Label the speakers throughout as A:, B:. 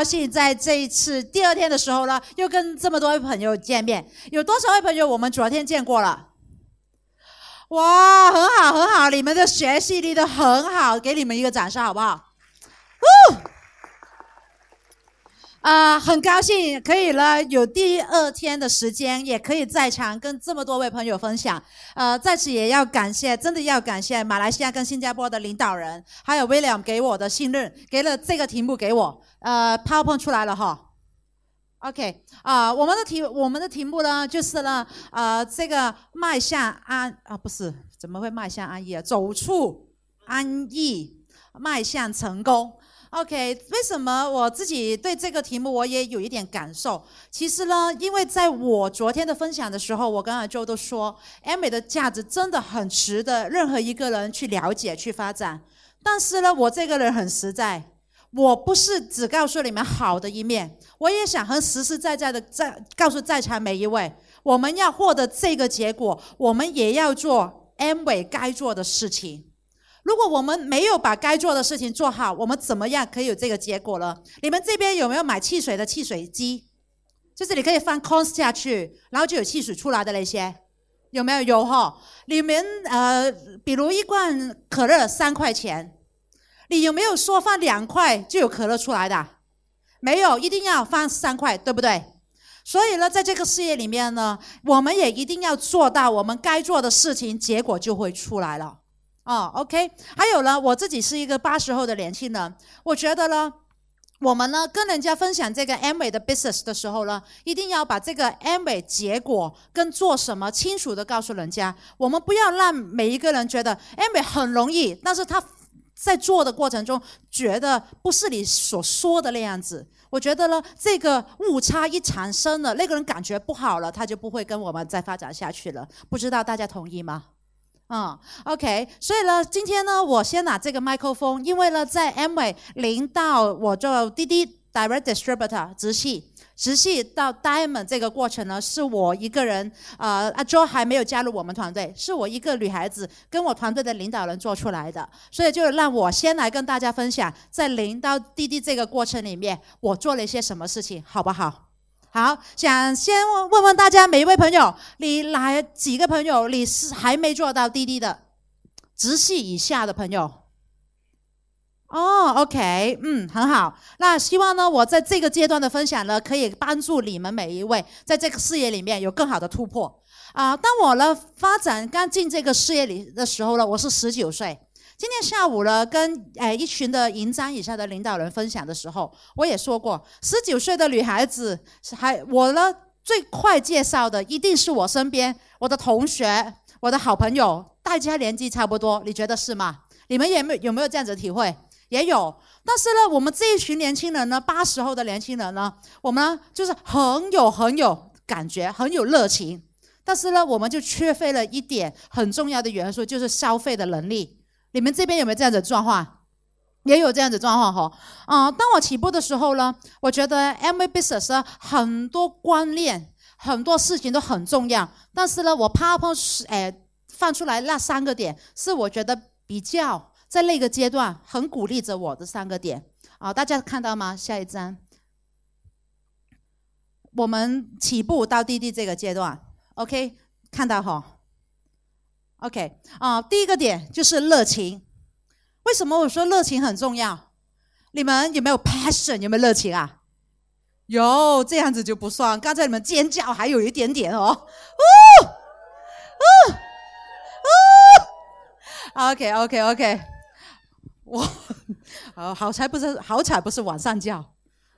A: 高兴在这一次第二天的时候呢，又跟这么多位朋友见面。有多少位朋友我们昨天见过了？哇，很好很好，你们的学习力都很好，给你们一个掌声好不好？哦啊，很高兴可以了，有第二天的时间，也可以在场跟这么多位朋友分享。呃，在此也要感谢，真的要感谢马来西亚跟新加坡的领导人，还有 William 给我的信任，给了这个题目给我。呃，PowerPoint 出来了哈。OK，啊，我们的题我们的题目呢，就是呢，呃，这个迈向安啊，不是，怎么会迈向安逸啊？走出安逸，迈向成功。OK，为什么我自己对这个题目我也有一点感受？其实呢，因为在我昨天的分享的时候，我跟阿周都说，M 美的价值真的很值得任何一个人去了解、去发展。但是呢，我这个人很实在，我不是只告诉你们好的一面，我也想很实实在在的在告诉在场每一位，我们要获得这个结果，我们也要做 M 美该做的事情。如果我们没有把该做的事情做好，我们怎么样可以有这个结果呢？你们这边有没有买汽水的汽水机？就是你可以放 cons 下去，然后就有汽水出来的那些，有没有？有哈。你们呃，比如一罐可乐三块钱，你有没有说放两块就有可乐出来的？没有，一定要放三块，对不对？所以呢，在这个事业里面呢，我们也一定要做到我们该做的事情，结果就会出来了。哦，OK，还有呢，我自己是一个八十后的年轻人，我觉得呢，我们呢跟人家分享这个 M a 的 business 的时候呢，一定要把这个 M a 结果跟做什么清楚的告诉人家，我们不要让每一个人觉得 M a 很容易，但是他在做的过程中觉得不是你所说的那样子。我觉得呢，这个误差一产生了，那个人感觉不好了，他就不会跟我们再发展下去了。不知道大家同意吗？嗯，OK，所以呢，今天呢，我先拿这个麦克风，因为呢，在 M 位零到我做滴滴 Direct Distributor 直系，直系到 Diamond 这个过程呢，是我一个人，呃，阿 Jo 还没有加入我们团队，是我一个女孩子跟我团队的领导人做出来的，所以就让我先来跟大家分享，在零到滴滴这个过程里面，我做了一些什么事情，好不好？好，想先问问大家每一位朋友，你哪几个朋友你是还没做到滴滴的直系以下的朋友？哦，OK，嗯，很好。那希望呢，我在这个阶段的分享呢，可以帮助你们每一位在这个事业里面有更好的突破。啊，当我呢发展刚进这个事业里的时候呢，我是十九岁。今天下午呢，跟诶一群的银章以下的领导人分享的时候，我也说过，十九岁的女孩子还我呢最快介绍的一定是我身边我的同学、我的好朋友，大家年纪差不多，你觉得是吗？你们有没有有没有这样子体会？也有，但是呢，我们这一群年轻人呢，八十后的年轻人呢，我们呢就是很有很有感觉，很有热情，但是呢，我们就缺乏了一点很重要的元素，就是消费的能力。你们这边有没有这样子的状况？也有这样子状况哈。啊，当我起步的时候呢，我觉得 M V business 很多观念、很多事情都很重要。但是呢，我 PowerPoint 哎放出来那三个点，是我觉得比较在那个阶段很鼓励着我的三个点。啊，大家看到吗？下一张，我们起步到滴滴这个阶段，OK，看到哈。OK，啊，第一个点就是热情。为什么我说热情很重要？你们有没有 passion？有没有热情啊？有，这样子就不算。刚才你们尖叫还有一点点哦。哦，哦，哦。OK，OK，OK。我，好好彩不是好彩不是晚上叫，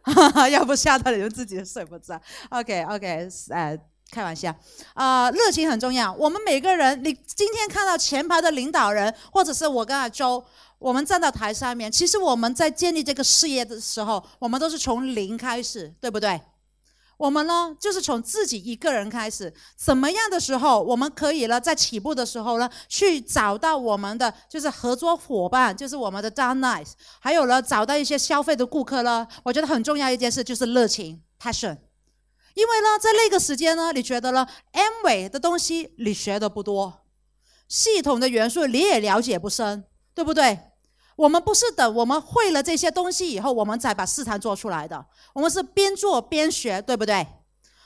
A: 哈 哈要不吓到你们自己睡不着。OK，OK，哎。开玩笑，啊，热情很重要。我们每个人，你今天看到前排的领导人，或者是我跟阿周，我们站到台上面，其实我们在建立这个事业的时候，我们都是从零开始，对不对？我们呢，就是从自己一个人开始。怎么样的时候，我们可以呢，在起步的时候呢，去找到我们的就是合作伙伴，就是我们的 down nice，还有呢，找到一些消费的顾客呢？我觉得很重要一件事就是热情 passion。因为呢，在那个时间呢，你觉得呢？M 尾的东西你学的不多，系统的元素你也了解不深，对不对？我们不是等我们会了这些东西以后，我们再把市场做出来的。我们是边做边学，对不对？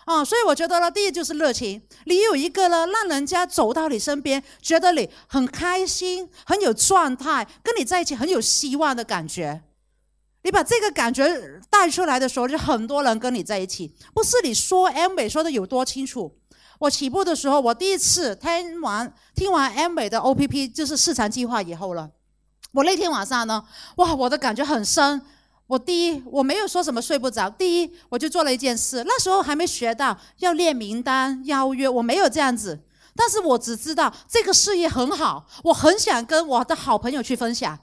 A: 啊，所以我觉得呢，第一就是热情。你有一个呢，让人家走到你身边，觉得你很开心、很有状态，跟你在一起很有希望的感觉。你把这个感觉带出来的时候，就很多人跟你在一起。不是你说 M 美说的有多清楚。我起步的时候，我第一次听完听完 M 美的 OPP，就是市场计划以后了。我那天晚上呢，哇，我的感觉很深。我第一，我没有说什么睡不着。第一，我就做了一件事。那时候还没学到要列名单、邀约，我没有这样子。但是我只知道这个事业很好，我很想跟我的好朋友去分享。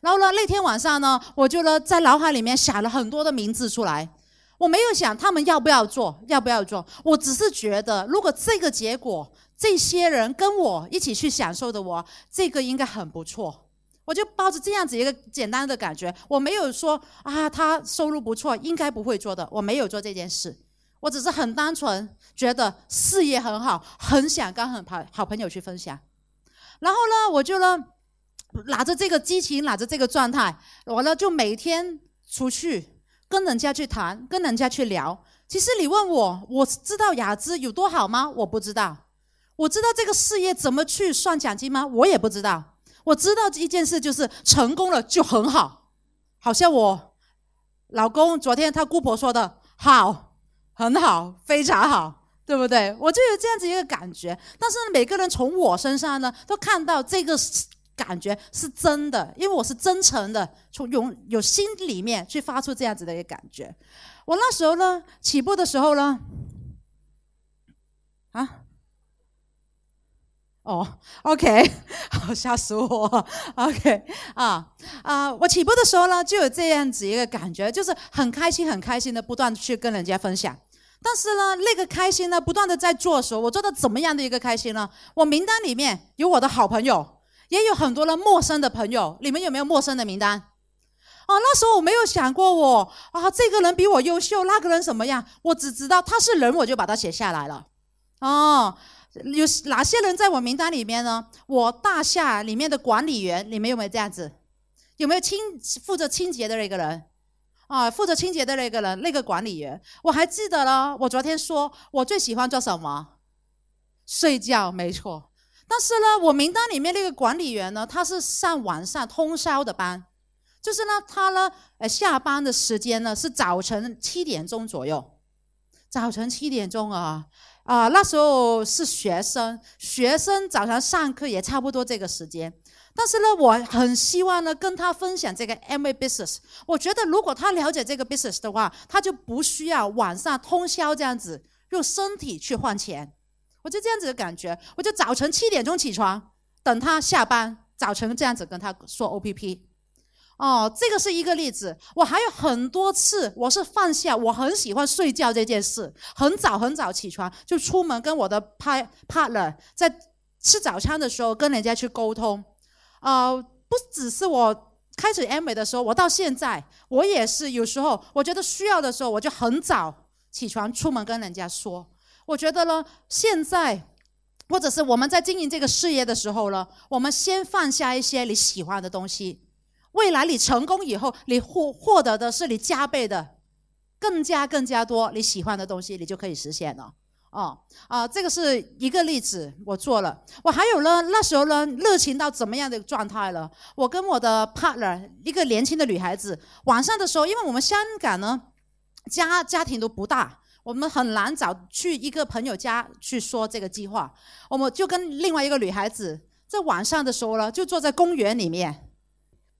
A: 然后呢，那天晚上呢，我就呢在脑海里面想了很多的名字出来。我没有想他们要不要做，要不要做。我只是觉得，如果这个结果，这些人跟我一起去享受的，我这个应该很不错。我就抱着这样子一个简单的感觉，我没有说啊，他收入不错，应该不会做的，我没有做这件事，我只是很单纯觉得事业很好，很想跟很好好朋友去分享。然后呢，我就呢拿着这个激情，拿着这个状态，我呢就每天出去跟人家去谈，跟人家去聊。其实你问我，我知道雅姿有多好吗？我不知道。我知道这个事业怎么去算奖金吗？我也不知道。我知道一件事，就是成功了就很好，好像我老公昨天他姑婆说的好，很好，非常好，对不对？我就有这样子一个感觉。但是每个人从我身上呢，都看到这个感觉是真的，因为我是真诚的，从有有心里面去发出这样子的一个感觉。我那时候呢，起步的时候呢，啊。哦，OK，好吓死我，OK，啊啊，我起步的时候呢，就有这样子一个感觉，就是很开心，很开心的不断去跟人家分享。但是呢，那个开心呢，不断的在做时候，我做的怎么样的一个开心呢？我名单里面有我的好朋友，也有很多的陌生的朋友。你们有没有陌生的名单？哦，那时候我没有想过我啊，这个人比我优秀，那个人什么样？我只知道他是人，我就把他写下来了。哦。有哪些人在我名单里面呢？我大厦里面的管理员，你们有没有这样子？有没有清负责清洁的那个人？啊，负责清洁的那个人，那个管理员，我还记得了。我昨天说我最喜欢做什么？睡觉，没错。但是呢，我名单里面那个管理员呢，他是上晚上通宵的班，就是呢，他呢，呃，下班的时间呢是早晨七点钟左右，早晨七点钟啊。啊，那时候是学生，学生早上上课也差不多这个时间。但是呢，我很希望呢跟他分享这个 M A business。我觉得如果他了解这个 business 的话，他就不需要晚上通宵这样子用身体去换钱。我就这样子的感觉，我就早晨七点钟起床，等他下班，早晨这样子跟他说 O P P。哦，这个是一个例子。我还有很多次，我是放下我很喜欢睡觉这件事，很早很早起床就出门跟我的 partner 在吃早餐的时候跟人家去沟通。啊，不只是我开始 M 美的时候，我到现在我也是有时候我觉得需要的时候，我就很早起床出门跟人家说。我觉得呢，现在或者是我们在经营这个事业的时候呢，我们先放下一些你喜欢的东西。未来你成功以后，你获获得的是你加倍的，更加更加多你喜欢的东西，你就可以实现了。哦，啊，这个是一个例子，我做了。我还有呢，那时候呢，热情到怎么样的状态了？我跟我的 partner，一个年轻的女孩子，晚上的时候，因为我们香港呢，家家庭都不大，我们很难找去一个朋友家去说这个计划。我们就跟另外一个女孩子在晚上的时候呢，就坐在公园里面。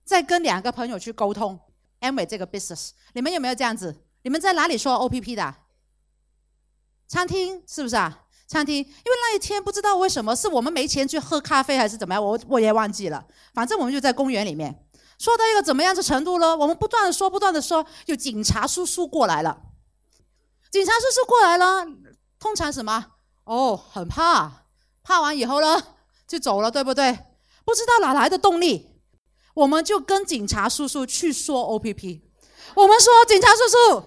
A: 再跟两个朋友去沟通 M y 这个 business，你们有没有这样子？你们在哪里说 OPP 的？餐厅是不是啊？餐厅，因为那一天不知道为什么是我们没钱去喝咖啡还是怎么样，我我也忘记了。反正我们就在公园里面，说到一个怎么样的程度呢？我们不断的说，不断的说，有警察叔叔过来了。警察叔叔过来了，通常什么？哦，很怕，怕完以后呢，就走了，对不对？不知道哪来的动力。我们就跟警察叔叔去说 OPP，我们说警察叔叔，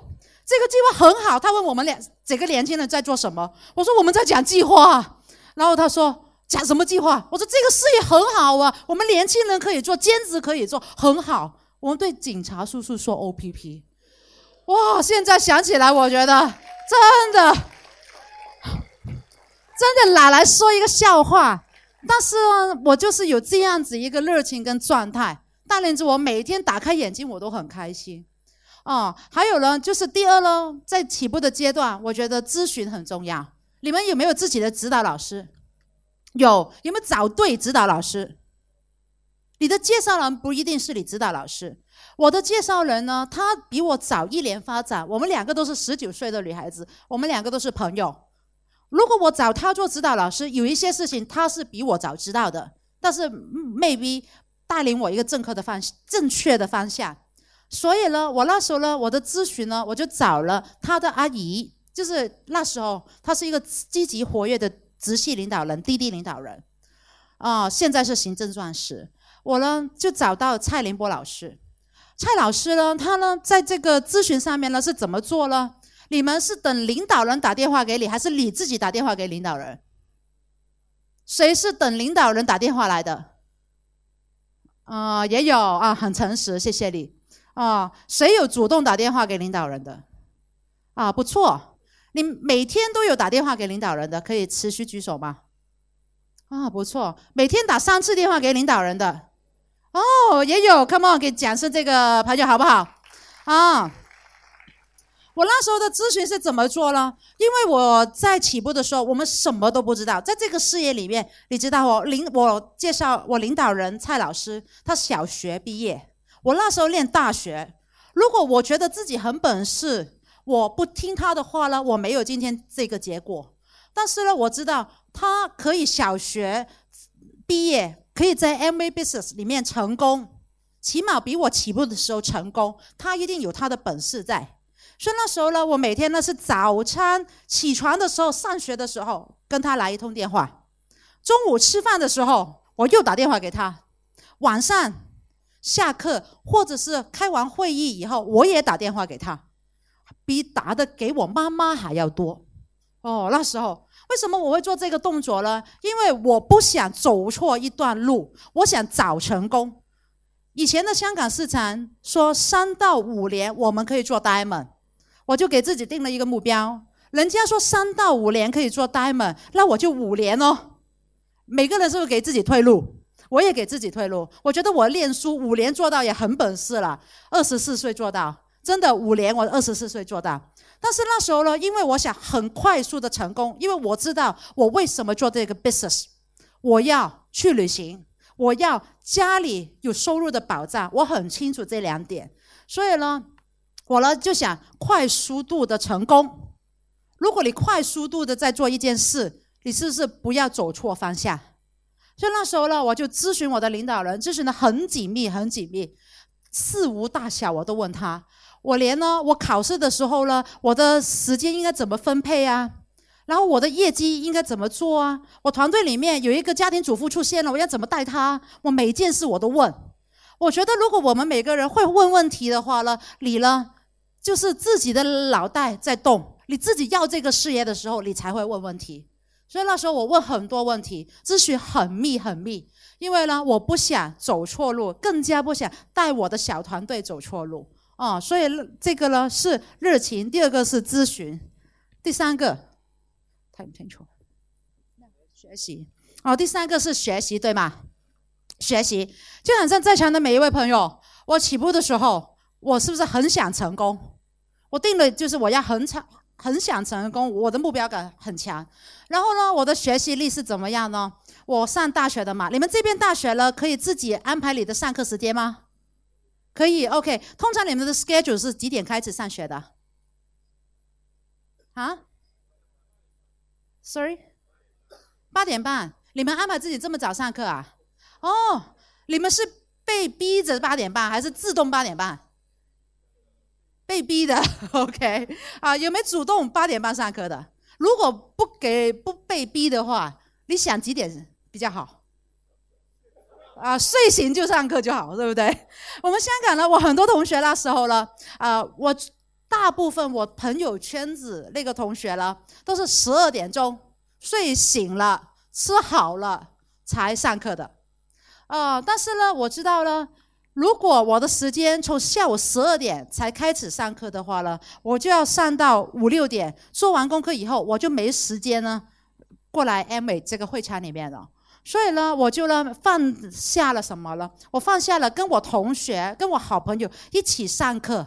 A: 这个计划很好。他问我们两几个年轻人在做什么，我说我们在讲计划。然后他说讲什么计划？我说这个事业很好啊，我们年轻人可以做，兼职可以做，很好。我们对警察叔叔说 O P P，哇！现在想起来，我觉得真的，真的哪来说一个笑话。但是我就是有这样子一个热情跟状态，大连子我每天打开眼睛我都很开心。哦，还有呢，就是第二呢，在起步的阶段，我觉得咨询很重要。你们有没有自己的指导老师？有有没有找对指导老师？你的介绍人不一定是你指导老师。我的介绍人呢，他比我早一年发展。我们两个都是十九岁的女孩子，我们两个都是朋友。如果我找他做指导老师，有一些事情他是比我早知道的，但是 maybe 带领我一个正确的方正确的方向。所以呢，我那时候呢，我的咨询呢，我就找了他的阿姨，就是那时候他是一个积极活跃的。直系领导人、滴滴领导人，啊，现在是行政钻石。我呢就找到蔡林波老师，蔡老师呢，他呢在这个咨询上面呢是怎么做呢？你们是等领导人打电话给你，还是你自己打电话给领导人？谁是等领导人打电话来的？啊，也有啊，很诚实，谢谢你。啊，谁有主动打电话给领导人的？啊，不错。你每天都有打电话给领导人的，可以持续举手吗？啊，不错，每天打三次电话给领导人的，哦，也有，Come on，给讲声这个朋友好不好？啊，我那时候的咨询是怎么做呢？因为我在起步的时候，我们什么都不知道，在这个事业里面，你知道我领我介绍我领导人蔡老师，他小学毕业，我那时候念大学，如果我觉得自己很本事。我不听他的话呢，我没有今天这个结果。但是呢，我知道他可以小学毕业，可以在 M V Business 里面成功，起码比我起步的时候成功。他一定有他的本事在。所以那时候呢，我每天呢是早餐起床的时候、上学的时候跟他来一通电话，中午吃饭的时候我又打电话给他，晚上下课或者是开完会议以后我也打电话给他。比打的给我妈妈还要多哦。那时候为什么我会做这个动作呢？因为我不想走错一段路，我想早成功。以前的香港市场说三到五年我们可以做 diamond，我就给自己定了一个目标。人家说三到五年可以做 diamond，那我就五年哦。每个人是不是给自己退路？我也给自己退路。我觉得我练书五年做到也很本事了，二十四岁做到。真的五年，我二十四岁做到。但是那时候呢，因为我想很快速的成功，因为我知道我为什么做这个 business，我要去旅行，我要家里有收入的保障，我很清楚这两点。所以呢，我呢就想快速度的成功。如果你快速度的在做一件事，你是不是不要走错方向？所以那时候呢，我就咨询我的领导人，咨询的很紧密，很紧密，事无大小我都问他。我连呢，我考试的时候呢，我的时间应该怎么分配啊？然后我的业绩应该怎么做啊？我团队里面有一个家庭主妇出现了，我要怎么带她？我每一件事我都问。我觉得如果我们每个人会问问题的话呢，你呢，就是自己的脑袋在动，你自己要这个事业的时候，你才会问问题。所以那时候我问很多问题，咨询很密很密，因为呢，我不想走错路，更加不想带我的小团队走错路。哦，所以这个呢是热情，第二个是咨询，第三个太不清楚，学习。哦，第三个是学习，对吗？学习就好像在场的每一位朋友，我起步的时候，我是不是很想成功？我定了就是我要很长，很想成功，我的目标感很强。然后呢，我的学习力是怎么样呢？我上大学的嘛，你们这边大学了，可以自己安排你的上课时间吗？可以，OK。通常你们的 schedule 是几点开始上学的？啊？Sorry，八点半。你们安排自己这么早上课啊？哦，你们是被逼着八点半，还是自动八点半？被逼的，OK。啊，有没有主动八点半上课的？如果不给不被逼的话，你想几点比较好？啊，睡醒就上课就好，对不对？我们香港呢，我很多同学那时候呢，啊，我大部分我朋友圈子那个同学呢，都是十二点钟睡醒了，吃好了才上课的。啊，但是呢，我知道了，如果我的时间从下午十二点才开始上课的话呢，我就要上到五六点，做完功课以后，我就没时间呢过来 M 美这个会场里面了。所以呢，我就呢放下了什么了？我放下了跟我同学、跟我好朋友一起上课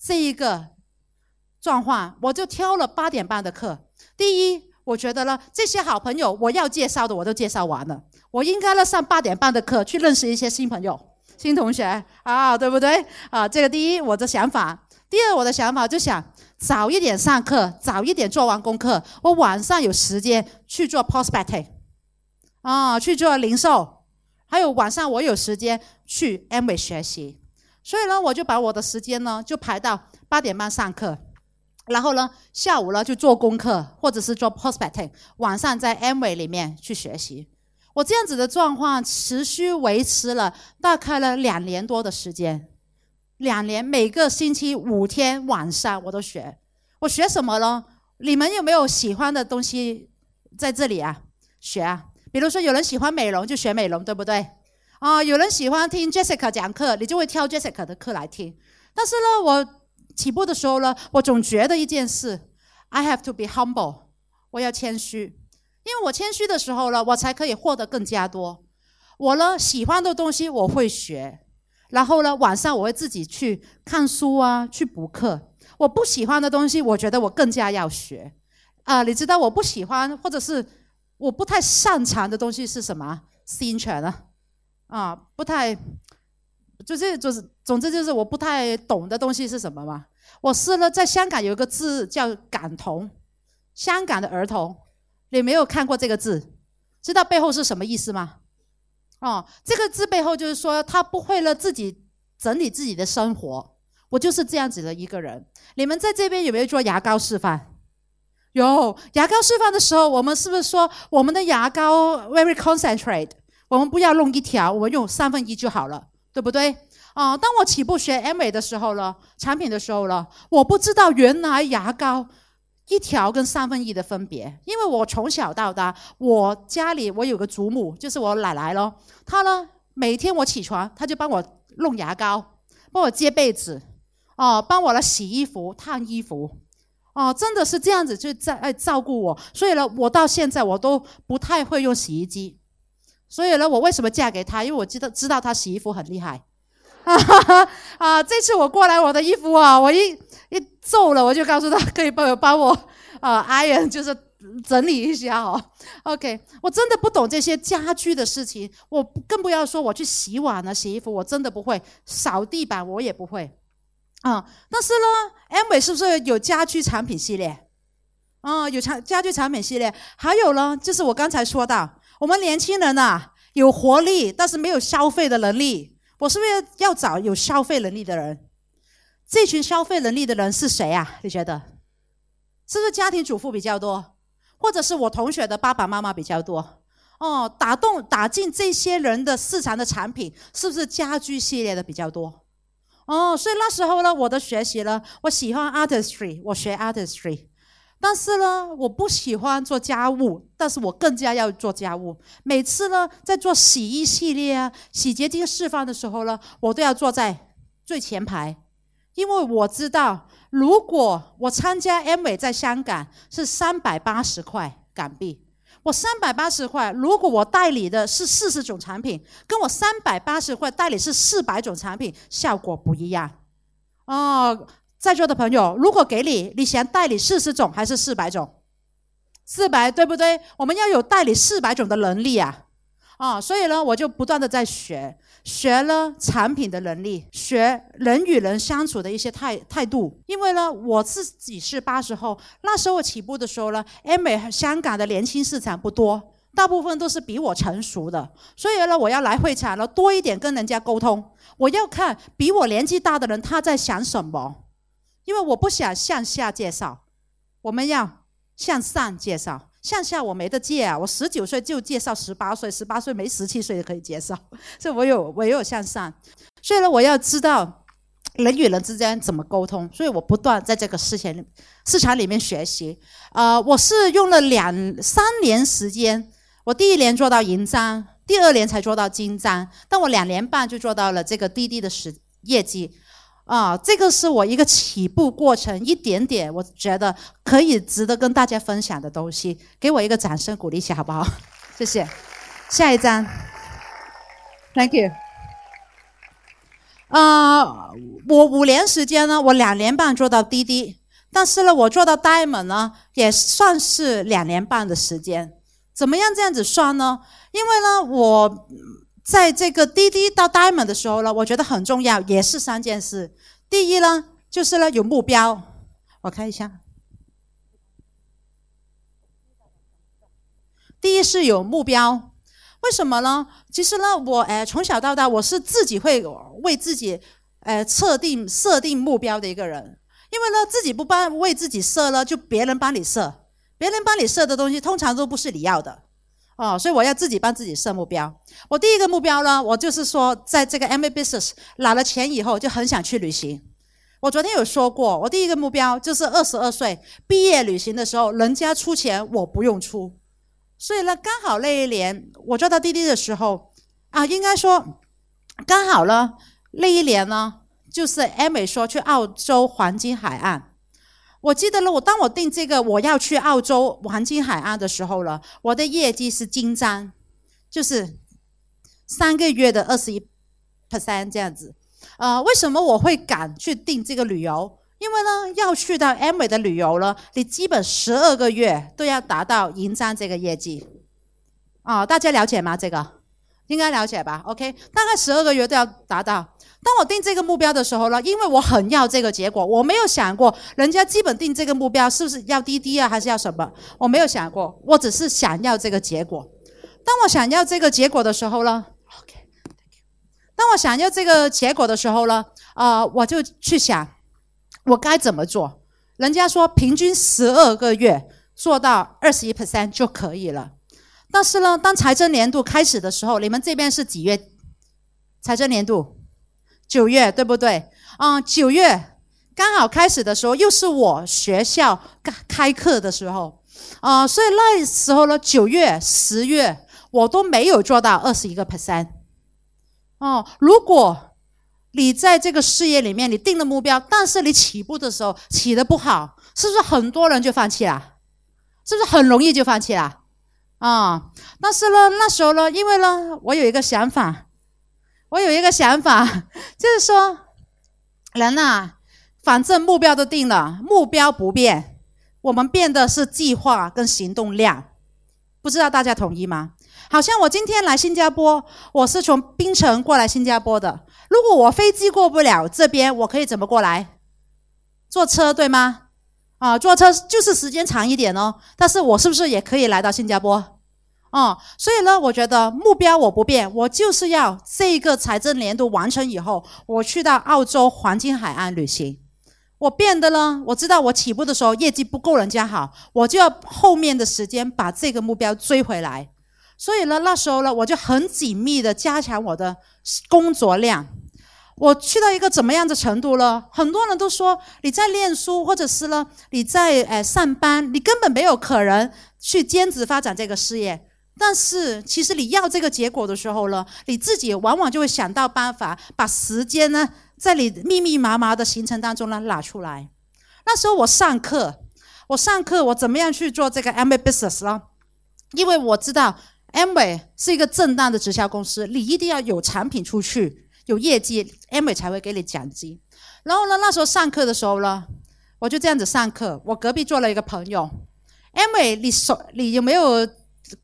A: 这一个状况，我就挑了八点半的课。第一，我觉得呢，这些好朋友我要介绍的我都介绍完了，我应该呢上八点半的课去认识一些新朋友、新同学啊，对不对？啊，这个第一我的想法。第二，我的想法就想早一点上课，早一点做完功课，我晚上有时间去做 prospecting。啊，去做零售，还有晚上我有时间去 M 美学习，所以呢，我就把我的时间呢就排到八点半上课，然后呢下午呢就做功课或者是做 prospecting，晚上在 M y 里面去学习。我这样子的状况持续维持了大概了两年多的时间，两年每个星期五天晚上我都学。我学什么呢？你们有没有喜欢的东西在这里啊？学啊！比如说，有人喜欢美容，就学美容，对不对？啊，有人喜欢听 Jessica 讲课，你就会挑 Jessica 的课来听。但是呢，我起步的时候呢，我总觉得一件事：I have to be humble，我要谦虚。因为我谦虚的时候呢，我才可以获得更加多。我呢，喜欢的东西我会学，然后呢，晚上我会自己去看书啊，去补课。我不喜欢的东西，我觉得我更加要学。啊，你知道我不喜欢，或者是。我不太擅长的东西是什么？新权啊，啊，不太，就是就是，总之就是我不太懂的东西是什么嘛？我试了，在香港有一个字叫“感童”，香港的儿童，你没有看过这个字，知道背后是什么意思吗？哦，这个字背后就是说他不会了自己整理自己的生活，我就是这样子的一个人。你们在这边有没有做牙膏示范？有牙膏示范的时候，我们是不是说我们的牙膏 very concentrate？我们不要弄一条，我们用三分一就好了，对不对？啊，当我起步学 M A 的时候了，产品的时候了，我不知道原来牙膏一条跟三分一的分别，因为我从小到大，我家里我有个祖母，就是我奶奶咯，她呢每天我起床，她就帮我弄牙膏，帮我接被子，哦，帮我来洗衣服、烫衣服。哦，真的是这样子，就在爱照顾我，所以呢，我到现在我都不太会用洗衣机。所以呢，我为什么嫁给他？因为我知道知道他洗衣服很厉害。啊，这次我过来，我的衣服啊，我一一皱了，我就告诉他可以帮我帮我啊，iron 就是整理一下哦。OK，我真的不懂这些家居的事情，我更不要说我去洗碗了、洗衣服，我真的不会，扫地板我也不会。啊，但是呢，M 美是不是有家居产品系列？啊，有产家居产品系列，还有呢，就是我刚才说到，我们年轻人呐，有活力，但是没有消费的能力。我是不是要找有消费能力的人？这群消费能力的人是谁啊？你觉得？是不是家庭主妇比较多，或者是我同学的爸爸妈妈比较多？哦，打动打进这些人的市场的产品，是不是家居系列的比较多？哦，所以那时候呢，我的学习呢，我喜欢 artistry，我学 artistry，但是呢，我不喜欢做家务，但是我更加要做家务。每次呢，在做洗衣系列啊、洗洁精示范的时候呢，我都要坐在最前排，因为我知道，如果我参加 M 美在香港是三百八十块港币。我三百八十块，如果我代理的是四十种产品，跟我三百八十块代理是四百种产品，效果不一样。哦，在座的朋友，如果给你，你想代理四十种还是四百种？四百，对不对？我们要有代理四百种的能力啊！啊，所以呢，我就不断的在学。学了产品的能力，学人与人相处的一些态态度。因为呢，我自己是八十后，那时候我起步的时候呢，M 美香港的年轻市场不多，大部分都是比我成熟的。所以呢，我要来会场了，多一点跟人家沟通。我要看比我年纪大的人他在想什么，因为我不想向下介绍，我们要向上介绍。向下我没得借啊，我十九岁就介绍十八岁，十八岁没十七岁的可以介绍，所以我有我也有向上，所以呢，我要知道 人与人之间怎么沟通，所以我不断在这个市场市场里面学习。呃，我是用了两三年时间，我第一年做到银章，第二年才做到金章，但我两年半就做到了这个滴滴的时业绩。啊，这个是我一个起步过程，一点点，我觉得可以值得跟大家分享的东西，给我一个掌声鼓励一下，好不好？谢谢。下一张，Thank you。啊，我五年时间呢，我两年半做到滴滴，但是呢，我做到 Diamond 呢，也算是两年半的时间。怎么样这样子算呢？因为呢，我。在这个滴滴到 Diamond 的时候呢，我觉得很重要，也是三件事。第一呢，就是呢有目标。我看一下，第一是有目标。为什么呢？其实呢，我呃从小到大我是自己会为自己呃设定设定目标的一个人。因为呢，自己不帮为自己设了，就别人帮你设。别人帮你设的东西，通常都不是你要的。哦，所以我要自己帮自己设目标。我第一个目标呢，我就是说，在这个 M A Business 拿了钱以后，就很想去旅行。我昨天有说过，我第一个目标就是二十二岁毕业旅行的时候，人家出钱，我不用出。所以呢，刚好那一年我做到滴滴的时候，啊，应该说刚好呢，那一年呢，就是 M A 说去澳洲黄金海岸。我记得了，我当我定这个我要去澳洲黄金海岸的时候了，我的业绩是金章，就是三个月的二十一 percent 这样子。呃，为什么我会敢去定这个旅游？因为呢，要去到 M 美的旅游了，你基本十二个月都要达到银章这个业绩。啊，大家了解吗？这个应该了解吧？OK，大概十二个月都要达到。当我定这个目标的时候呢，因为我很要这个结果，我没有想过人家基本定这个目标是不是要滴滴啊，还是要什么？我没有想过，我只是想要这个结果。当我想要这个结果的时候呢，OK，当我想要这个结果的时候呢，啊，我就去想我该怎么做。人家说平均十二个月做到二十一 percent 就可以了。但是呢，当财政年度开始的时候，你们这边是几月？财政年度？九月对不对？啊，九月刚好开始的时候，又是我学校开开课的时候，啊，所以那时候呢，九月、十月我都没有做到二十一个 percent。哦，如果你在这个事业里面你定了目标，但是你起步的时候起的不好，是不是很多人就放弃了？是不是很容易就放弃了？啊，但是呢，那时候呢，因为呢，我有一个想法。我有一个想法，就是说，人呐，反正目标都定了，目标不变，我们变的是计划跟行动量。不知道大家同意吗？好像我今天来新加坡，我是从槟城过来新加坡的。如果我飞机过不了这边，我可以怎么过来？坐车对吗？啊，坐车就是时间长一点哦。但是我是不是也可以来到新加坡？哦，所以呢，我觉得目标我不变，我就是要这个财政年度完成以后，我去到澳洲黄金海岸旅行。我变的呢，我知道我起步的时候业绩不够人家好，我就要后面的时间把这个目标追回来。所以呢，那时候呢，我就很紧密的加强我的工作量。我去到一个怎么样的程度了？很多人都说你在念书，或者是呢你在呃上班，你根本没有可能去兼职发展这个事业。但是，其实你要这个结果的时候呢，你自己往往就会想到办法，把时间呢，在你密密麻麻的行程当中呢拿出来。那时候我上课，我上课，我怎么样去做这个 M A business 呢？因为我知道 M A 是一个正当的直销公司，你一定要有产品出去，有业绩，M A 才会给你奖金。然后呢，那时候上课的时候呢，我就这样子上课。我隔壁坐了一个朋友，M A，你手你有没有？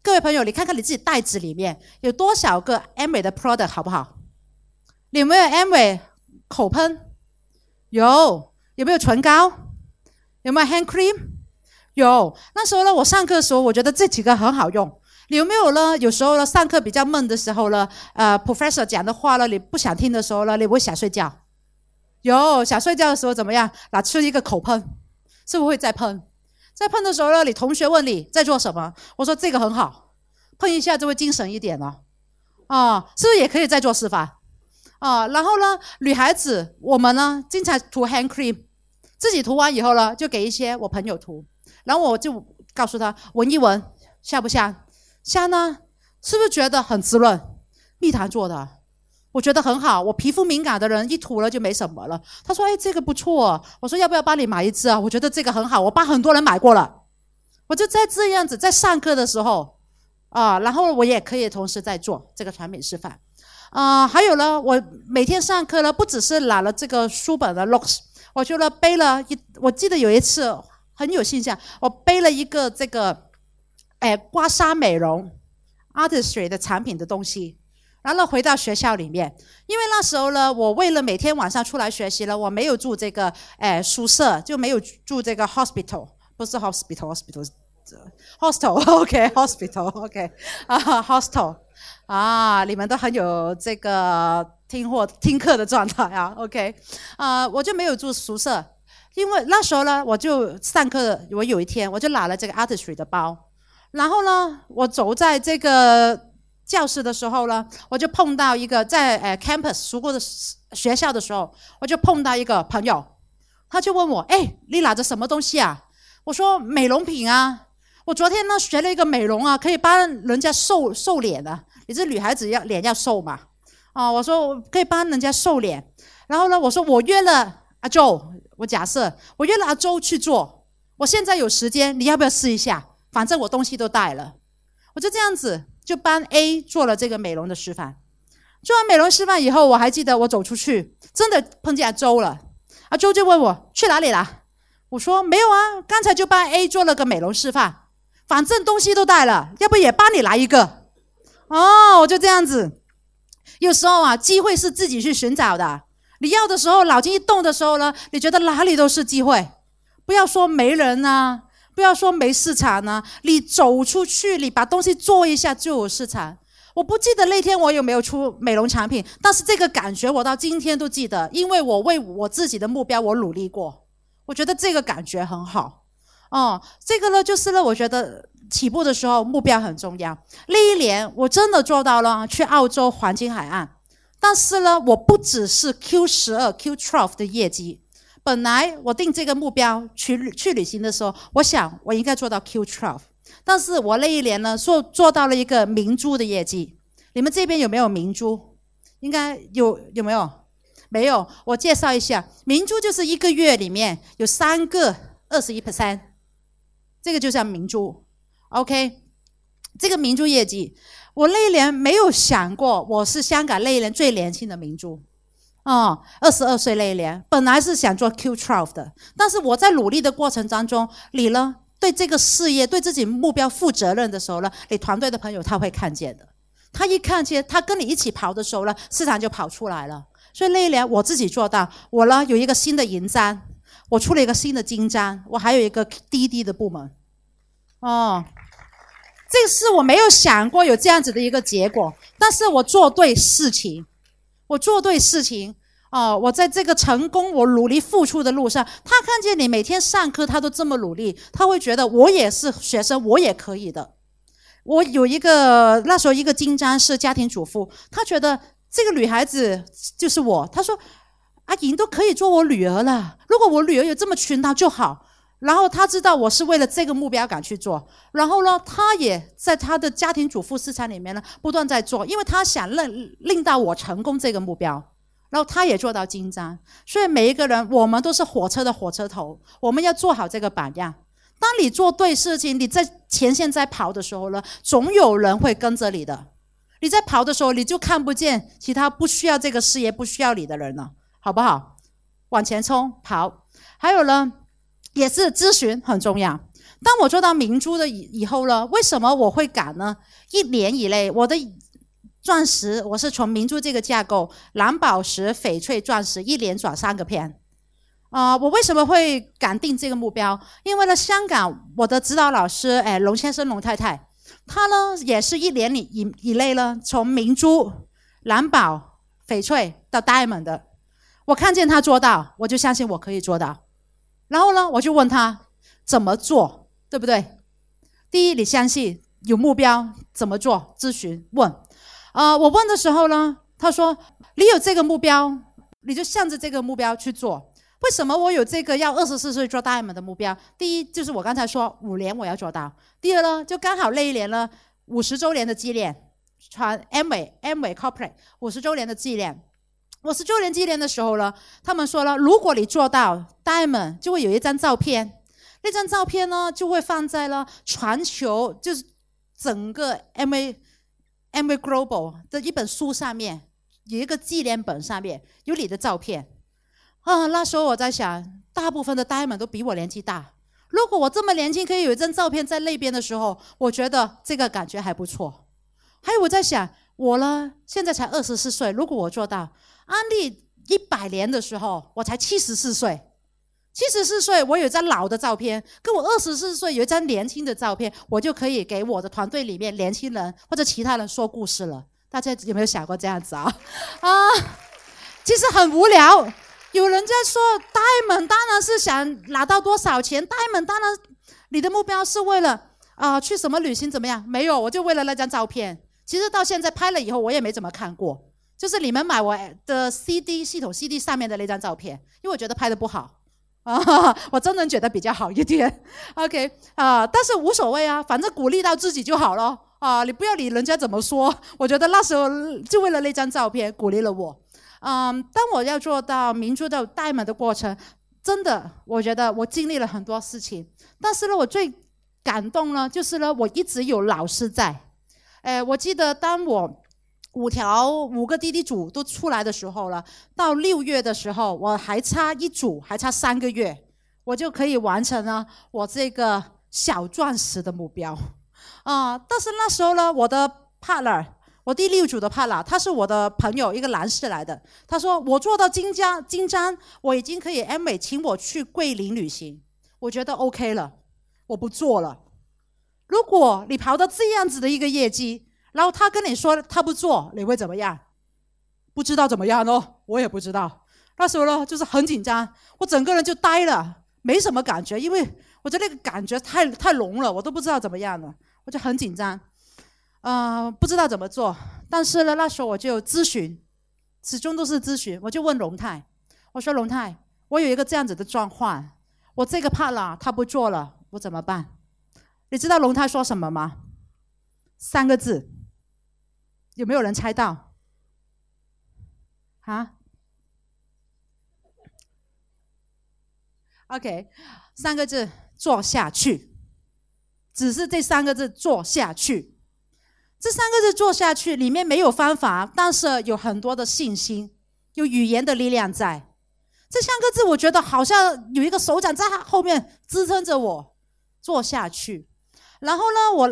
A: 各位朋友，你看看你自己袋子里面有多少个 M 美的 product 好不好？你有没有 M 美口喷？有。有没有唇膏？有没有 hand cream？有。那时候呢，我上课的时候，我觉得这几个很好用。你有没有呢？有时候呢，上课比较闷的时候呢，呃，professor 讲的话呢，你不想听的时候呢，你会想睡觉。有。想睡觉的时候怎么样？拿出一个口喷，是不会再喷？在喷的时候呢，你同学问你在做什么，我说这个很好，喷一下就会精神一点了，啊，是不是也可以再做示范？啊，然后呢，女孩子我们呢经常涂 hand cream，自己涂完以后呢，就给一些我朋友涂，然后我就告诉他闻一闻，香不香？香呢？是不是觉得很滋润？蜜糖做的，我觉得很好。我皮肤敏感的人一涂了就没什么了。他说：“哎，这个不错。”我说：“要不要帮你买一支啊？”我觉得这个很好，我帮很多人买过了。我就在这样子，在上课的时候啊，然后我也可以同时在做这个产品示范啊。还有呢，我每天上课呢，不只是拿了这个书本的 looks，我觉得背了一，我记得有一次很有印象，我背了一个这个。哎，刮痧美容，artistry 的产品的东西，然后回到学校里面，因为那时候呢，我为了每天晚上出来学习了，我没有住这个哎宿舍，就没有住这个 hospital，不是 hospital，hospital，hostel，OK，hospital，OK，啊，hostel，啊，你们都很有这个听或听课的状态啊，OK，啊，我就没有住宿舍，因为那时候呢，我就上课，我有一天我就拿了这个 artistry 的包。然后呢，我走在这个教室的时候呢，我就碰到一个在呃 campus 读过的学校的时候，我就碰到一个朋友，他就问我：“哎，你拿着什么东西啊？”我说：“美容品啊，我昨天呢学了一个美容啊，可以帮人家瘦瘦脸的。你这女孩子要脸要瘦嘛？啊，我说我可以帮人家瘦脸。然后呢，我说我约了阿周，我假设我约了阿周去做，我现在有时间，你要不要试一下？”反正我东西都带了，我就这样子就帮 A 做了这个美容的示范。做完美容示范以后，我还记得我走出去，真的碰见阿周了。阿周就问我去哪里了，我说没有啊，刚才就帮 A 做了个美容示范。反正东西都带了，要不也帮你来一个？哦，我就这样子。有时候啊，机会是自己去寻找的。你要的时候，脑筋一动的时候呢，你觉得哪里都是机会。不要说没人啊。不要说没市场呢，你走出去，你把东西做一下就有市场。我不记得那天我有没有出美容产品，但是这个感觉我到今天都记得，因为我为我自己的目标我努力过，我觉得这个感觉很好。哦，这个呢就是呢，我觉得起步的时候目标很重要。那一年我真的做到了去澳洲黄金海岸，但是呢，我不只是 Q 十二 Q twelve 的业绩。本来我定这个目标去去旅行的时候，我想我应该做到 Q twelve，但是我那一年呢做做到了一个明珠的业绩。你们这边有没有明珠？应该有有没有？没有。我介绍一下，明珠就是一个月里面有三个二十一 percent，这个就叫明珠。OK，这个明珠业绩，我那一年没有想过我是香港那一年最年轻的明珠。哦，二十二岁那一年，本来是想做 Q twelve 的，但是我在努力的过程当中，你呢对这个事业、对自己目标负责任的时候呢，你团队的朋友他会看见的，他一看见，他跟你一起跑的时候呢，市场就跑出来了。所以那一年我自己做到，我呢有一个新的银章，我出了一个新的金章，我还有一个滴滴的部门。哦，这个是我没有想过有这样子的一个结果，但是我做对事情。我做对事情哦，我在这个成功、我努力付出的路上，他看见你每天上课，他都这么努力，他会觉得我也是学生，我也可以的。我有一个那时候一个金章是家庭主妇，他觉得这个女孩子就是我，他说阿莹都可以做我女儿了，如果我女儿有这么群她就好。然后他知道我是为了这个目标感去做，然后呢，他也在他的家庭主妇市场里面呢不断在做，因为他想令令到我成功这个目标，然后他也做到金章。所以每一个人，我们都是火车的火车头，我们要做好这个榜样。当你做对事情，你在前线在跑的时候呢，总有人会跟着你的。你在跑的时候，你就看不见其他不需要这个事业、不需要你的人了，好不好？往前冲，跑。还有呢？也是咨询很重要。当我做到明珠的以以后呢，为什么我会赶呢？一年以内，我的钻石我是从明珠这个架构，蓝宝石、翡翠、钻石一连转三个片。啊，我为什么会敢定这个目标？因为呢，香港我的指导老师，哎，龙先生、龙太太，他呢也是一年里以以内呢，从明珠、蓝宝、翡翠到 diamond 的。我看见他做到，我就相信我可以做到。然后呢，我就问他怎么做，对不对？第一，你相信有目标怎么做？咨询问，呃，我问的时候呢，他说你有这个目标，你就向着这个目标去做。为什么我有这个要二十四岁做大 M 的目标？第一，就是我刚才说五年我要做到；第二呢，就刚好那一年呢，五十周年的纪念，传 M 伟 M 伟 Corporate 五十周年的纪念。我十周年纪念的时候呢，他们说了，如果你做到 Diamond，就会有一张照片。那张照片呢，就会放在了全球，就是整个 M A M A Global 的一本书上面，有一个纪念本上面有你的照片。啊，那时候我在想，大部分的 Diamond 都比我年纪大。如果我这么年轻，可以有一张照片在那边的时候，我觉得这个感觉还不错。还有我在想，我呢现在才二十四岁，如果我做到安利一百年的时候，我才七十四岁。七十四岁，我有一张老的照片，跟我二十四岁有一张年轻的照片，我就可以给我的团队里面年轻人或者其他人说故事了。大家有没有想过这样子啊？啊，其实很无聊。有人在说戴蒙当然是想拿到多少钱戴蒙当然你的目标是为了啊去什么旅行怎么样？没有，我就为了那张照片。其实到现在拍了以后，我也没怎么看过，就是你们买我的 CD 系统 CD 上面的那张照片，因为我觉得拍的不好。啊，我真的觉得比较好一点。OK 啊，但是无所谓啊，反正鼓励到自己就好了啊。你不要理人家怎么说，我觉得那时候就为了那张照片鼓励了我。嗯，当我要做到明珠的代码的过程，真的，我觉得我经历了很多事情。但是呢，我最感动呢，就是呢，我一直有老师在。哎，我记得当我。五条五个滴滴组都出来的时候了，到六月的时候，我还差一组，还差三个月，我就可以完成了我这个小钻石的目标，啊！但是那时候呢，我的 partner，我第六组的 partner，他是我的朋友，一个男士来的，他说我做到金章金章，我已经可以 M 美请我去桂林旅行，我觉得 OK 了，我不做了。如果你跑到这样子的一个业绩，然后他跟你说他不做，你会怎么样？不知道怎么样哦，我也不知道。那时候呢，就是很紧张，我整个人就呆了，没什么感觉，因为我觉得那个感觉太太浓了，我都不知道怎么样了，我就很紧张，啊，不知道怎么做。但是呢，那时候我就咨询，始终都是咨询，我就问龙太，我说龙太，我有一个这样子的状况，我这个怕了，他不做了，我怎么办？你知道龙太说什么吗？三个字。有没有人猜到？啊？OK，三个字，做下去。只是这三个字，做下去。这三个字做下去，里面没有方法，但是有很多的信心，有语言的力量在。这三个字，我觉得好像有一个手掌在后面支撑着我做下去。然后呢，我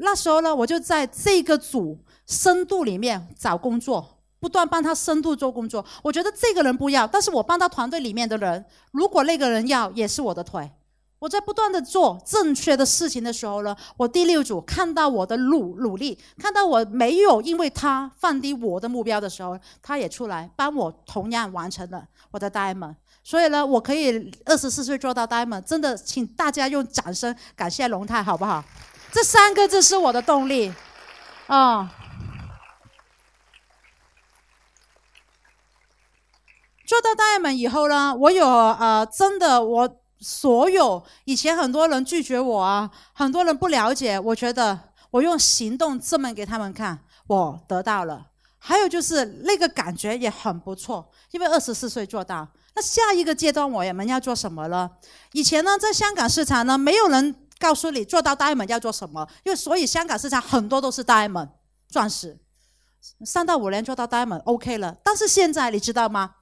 A: 那时候呢，我就在这个组。深度里面找工作，不断帮他深度做工作。我觉得这个人不要，但是我帮他团队里面的人，如果那个人要，也是我的腿。我在不断的做正确的事情的时候呢，我第六组看到我的努努力，看到我没有因为他放低我的目标的时候，他也出来帮我同样完成了我的 diamond。所以呢，我可以二十四岁做到 diamond，真的，请大家用掌声感谢龙太好不好？这三个字是我的动力，啊。做到大爷们以后呢，我有呃，真的，我所有以前很多人拒绝我啊，很多人不了解，我觉得我用行动证明给他们看，我得到了。还有就是那个感觉也很不错，因为二十四岁做到。那下一个阶段我们要做什么呢？以前呢，在香港市场呢，没有人告诉你做到大爷们要做什么，因为所以香港市场很多都是大爷们钻石，三到五年做到大爷们 OK 了。但是现在你知道吗？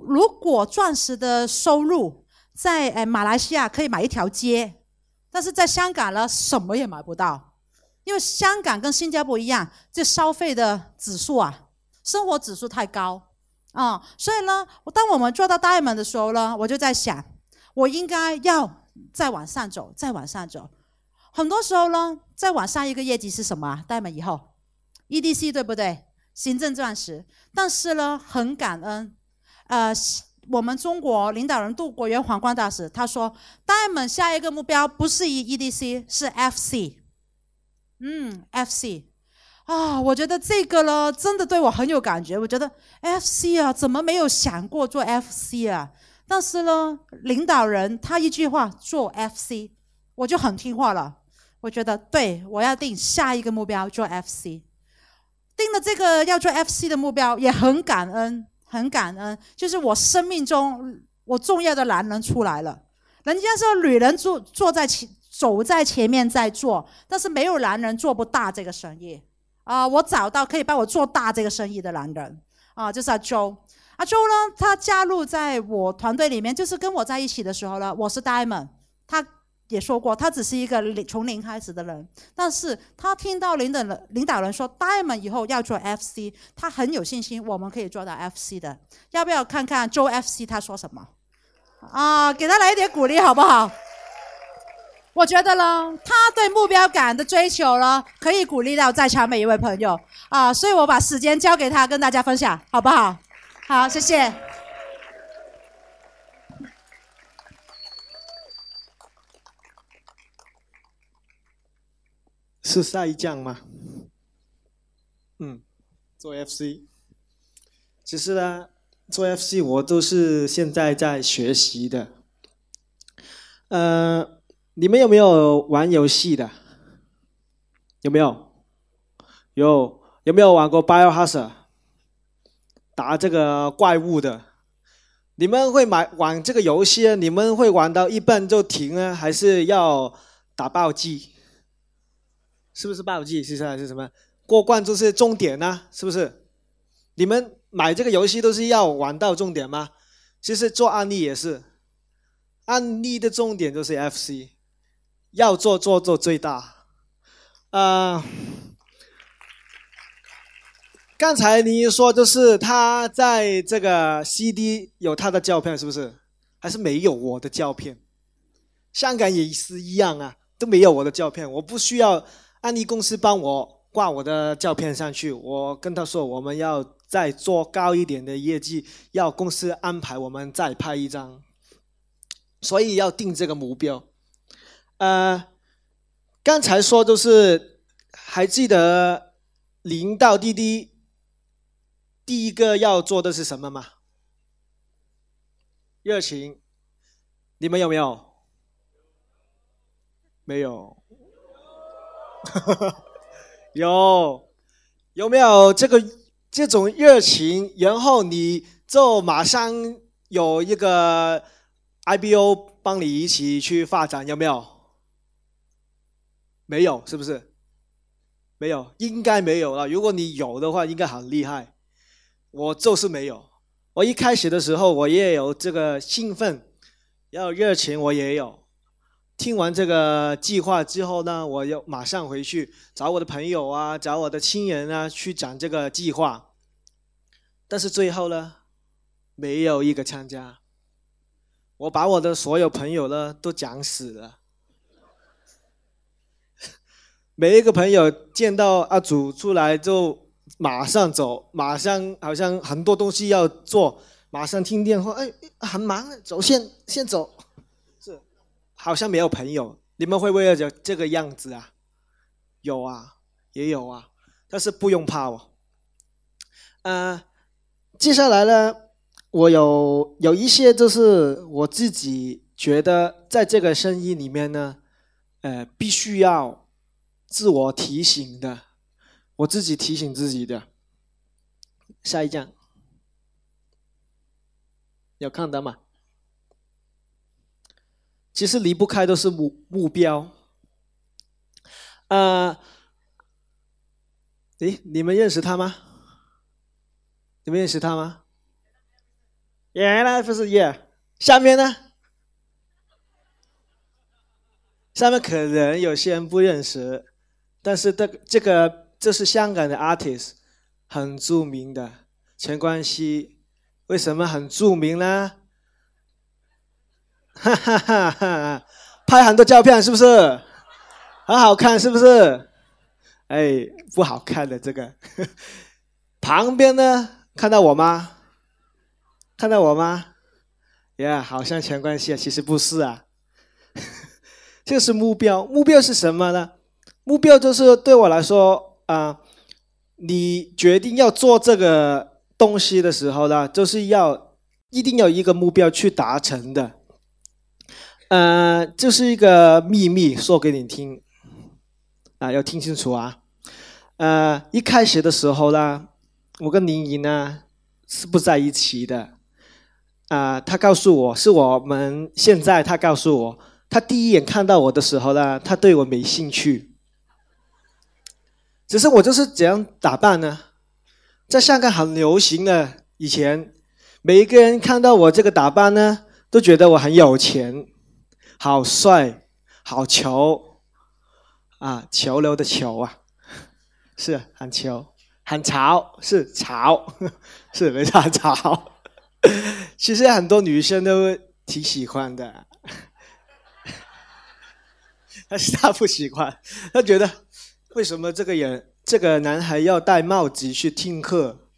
A: 如果钻石的收入在诶马来西亚可以买一条街，但是在香港呢什么也买不到，因为香港跟新加坡一样，这消费的指数啊，生活指数太高啊，所以呢，当我们做到 diamond 的时候呢，我就在想，我应该要再往上走，再往上走。很多时候呢，再往上一个业绩是什么啊？diamond 以后，EDC 对不对？行政钻石，但是呢，很感恩。呃，我们中国领导人杜国元皇冠大使他说戴门下一个目标不是 E E D C，是 FC。嗯，FC，啊，我觉得这个呢，真的对我很有感觉。我觉得 FC 啊，怎么没有想过做 FC 啊？但是呢，领导人他一句话做 FC，我就很听话了。我觉得对我要定下一个目标做 FC。定了这个要做 FC 的目标，也很感恩，很感恩，就是我生命中我重要的男人出来了。人家说女人坐坐在前，走在前面在做，但是没有男人做不大这个生意啊！我找到可以帮我做大这个生意的男人啊，就是阿周。阿周呢，他加入在我团队里面，就是跟我在一起的时候呢，我是 Diamond，他。也说过，他只是一个从零开始的人，但是他听到领导人领导人说 Diamond 以后要做 FC，他很有信心，我们可以做到 FC 的。要不要看看周 FC 他说什么？啊，给他来一点鼓励好不好？我觉得呢，他对目标感的追求呢，可以鼓励到在场每一位朋友啊，所以我把时间交给他，跟大家分享，好不好？好，谢谢。
B: 是赛将吗？嗯，做 FC。其实呢，做 FC 我都是现在在学习的。呃，你们有没有玩游戏的？有没有？有有没有玩过 Biohazard？打这个怪物的？你们会买玩这个游戏？你们会玩到一半就停呢，还是要打暴击？是不是暴击？接下来是什么？过关就是终点呢？是不是？你们买这个游戏都是要玩到终点吗？其实做案例也是，案例的重点就是 FC，要做做做最大。啊，刚才你说就是他在这个 CD 有他的照片，是不是？还是没有我的照片？香港也是一样啊，都没有我的照片，我不需要。安利公司帮我挂我的照片上去，我跟他说我们要再做高一点的业绩，要公司安排我们再拍一张，所以要定这个目标。呃，刚才说都是还记得零到滴滴第一个要做的是什么吗？热情，你们有没有？没有。有有没有这个这种热情？然后你就马上有一个 IBO 帮你一起去发展，有没有？没有，是不是？没有，应该没有了。如果你有的话，应该很厉害。我就是没有。我一开始的时候，我也有这个兴奋，要热情，我也有。听完这个计划之后呢，我要马上回去找我的朋友啊，找我的亲人啊，去讲这个计划。但是最后呢，没有一个参加。我把我的所有朋友呢都讲死了。每一个朋友见到阿祖出来就马上走，马上好像很多东西要做，马上听电话，哎，很忙，走先先走。好像没有朋友，你们会不会这这个样子啊？有啊，也有啊，但是不用怕哦。呃，接下来呢，我有有一些就是我自己觉得在这个生意里面呢，呃，必须要自我提醒的，我自己提醒自己的。下一站，有看到吗？其实离不开都是目目标。呃，诶，你们认识他吗？你们认识他吗？原来不是耶。下面呢？下面可能有些人不认识，但是这这个这是香港的 artist，很著名的陈冠希。为什么很著名呢？哈哈哈哈拍很多照片是不是？很好看是不是？哎，不好看的这个。旁边呢，看到我吗？看到我吗？呀，好像全关系啊，其实不是啊。这是目标，目标是什么呢？目标就是对我来说啊，你决定要做这个东西的时候呢，就是要一定要一个目标去达成的。呃，这是一个秘密，说给你听。啊，要听清楚啊。呃，一开始的时候呢，我跟林怡呢是不在一起的。啊，他告诉我是我们现在，他告诉我，他第一眼看到我的时候呢，他对我没兴趣。只是我就是怎样打扮呢？在香港很流行的，以前每一个人看到我这个打扮呢，都觉得我很有钱、好帅、好潮啊，潮流的潮啊。是很潮，很潮，是潮，是没错，潮。其实很多女生都挺喜欢的，但是她不喜欢，她觉得为什么这个人，这个男孩要戴帽子去听课？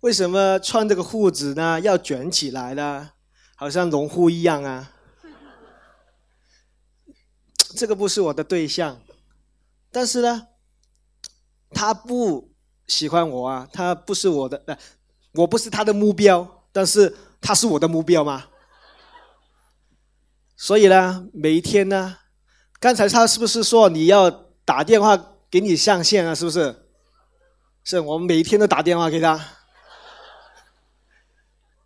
B: 为什么穿这个裤子呢？要卷起来呢？好像农夫一样啊！这个不是我的对象，但是呢？他不喜欢我啊，他不是我的，我不是他的目标，但是他是我的目标吗？所以呢，每一天呢，刚才他是不是说你要打电话给你上线啊？是不是？是我们每一天都打电话给他。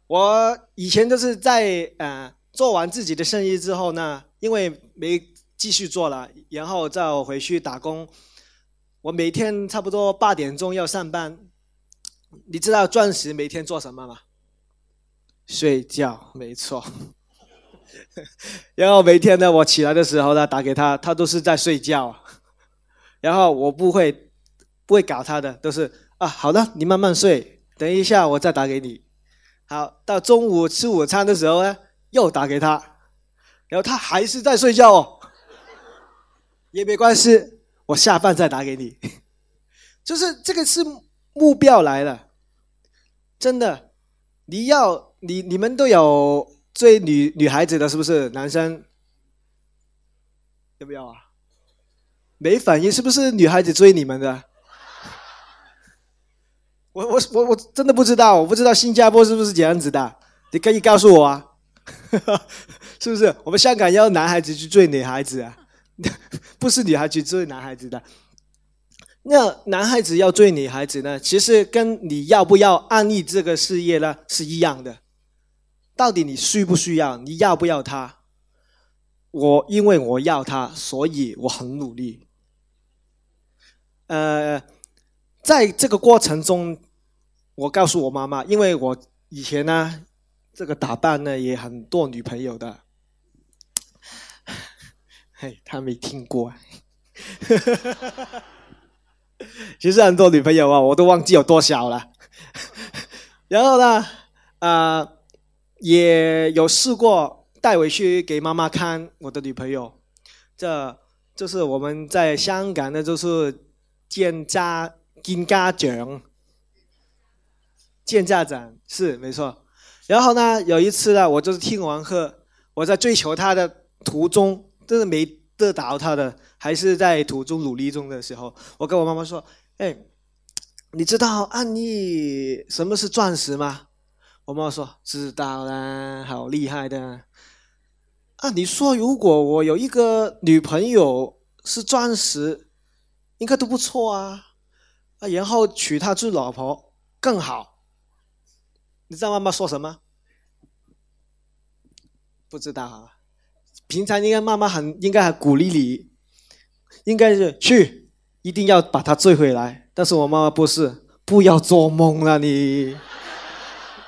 B: 我以前都是在呃做完自己的生意之后呢，因为没继续做了，然后再回去打工。我每天差不多八点钟要上班，你知道钻石每天做什么吗？睡觉，没错。然后每天呢，我起来的时候呢，打给他，他都是在睡觉。然后我不会不会搞他的，都是啊，好的，你慢慢睡，等一下我再打给你。好，到中午吃午餐的时候呢，又打给他，然后他还是在睡觉哦，也没关系。我下班再打给你，就是这个是目标来了，真的，你要你你们都有追女女孩子的，是不是？男生要不要啊？没反应，是不是女孩子追你们的？我我我我真的不知道，我不知道新加坡是不是这样子的，你可以告诉我啊，是不是？我们香港要男孩子去追女孩子啊？不是女孩子追男孩子的，那男孩子要追女孩子呢？其实跟你要不要安利这个事业呢是一样的。到底你需不需要？你要不要他？我因为我要他，所以我很努力。呃，在这个过程中，我告诉我妈妈，因为我以前呢，这个打扮呢也很多女朋友的。嘿，他没听过。其实很多女朋友啊，我都忘记有多少了。然后呢，啊，也有试过带回去给妈妈看我的女朋友。这，就是我们在香港的，就是见家见家长，见家长是没错。然后呢，有一次呢，我就是听完课，我在追求她的途中。真的没得到他的，还是在途中努力中的时候，我跟我妈妈说：“哎，你知道安利什么是钻石吗？”我妈妈说：“知道啦，好厉害的。”啊，你说如果我有一个女朋友是钻石，应该都不错啊。啊，然后娶她做老婆更好。你知道妈妈说什么？不知道啊。平常应该妈妈很应该很鼓励你，应该是去一定要把他追回来。但是我妈妈不是，不要做梦了你，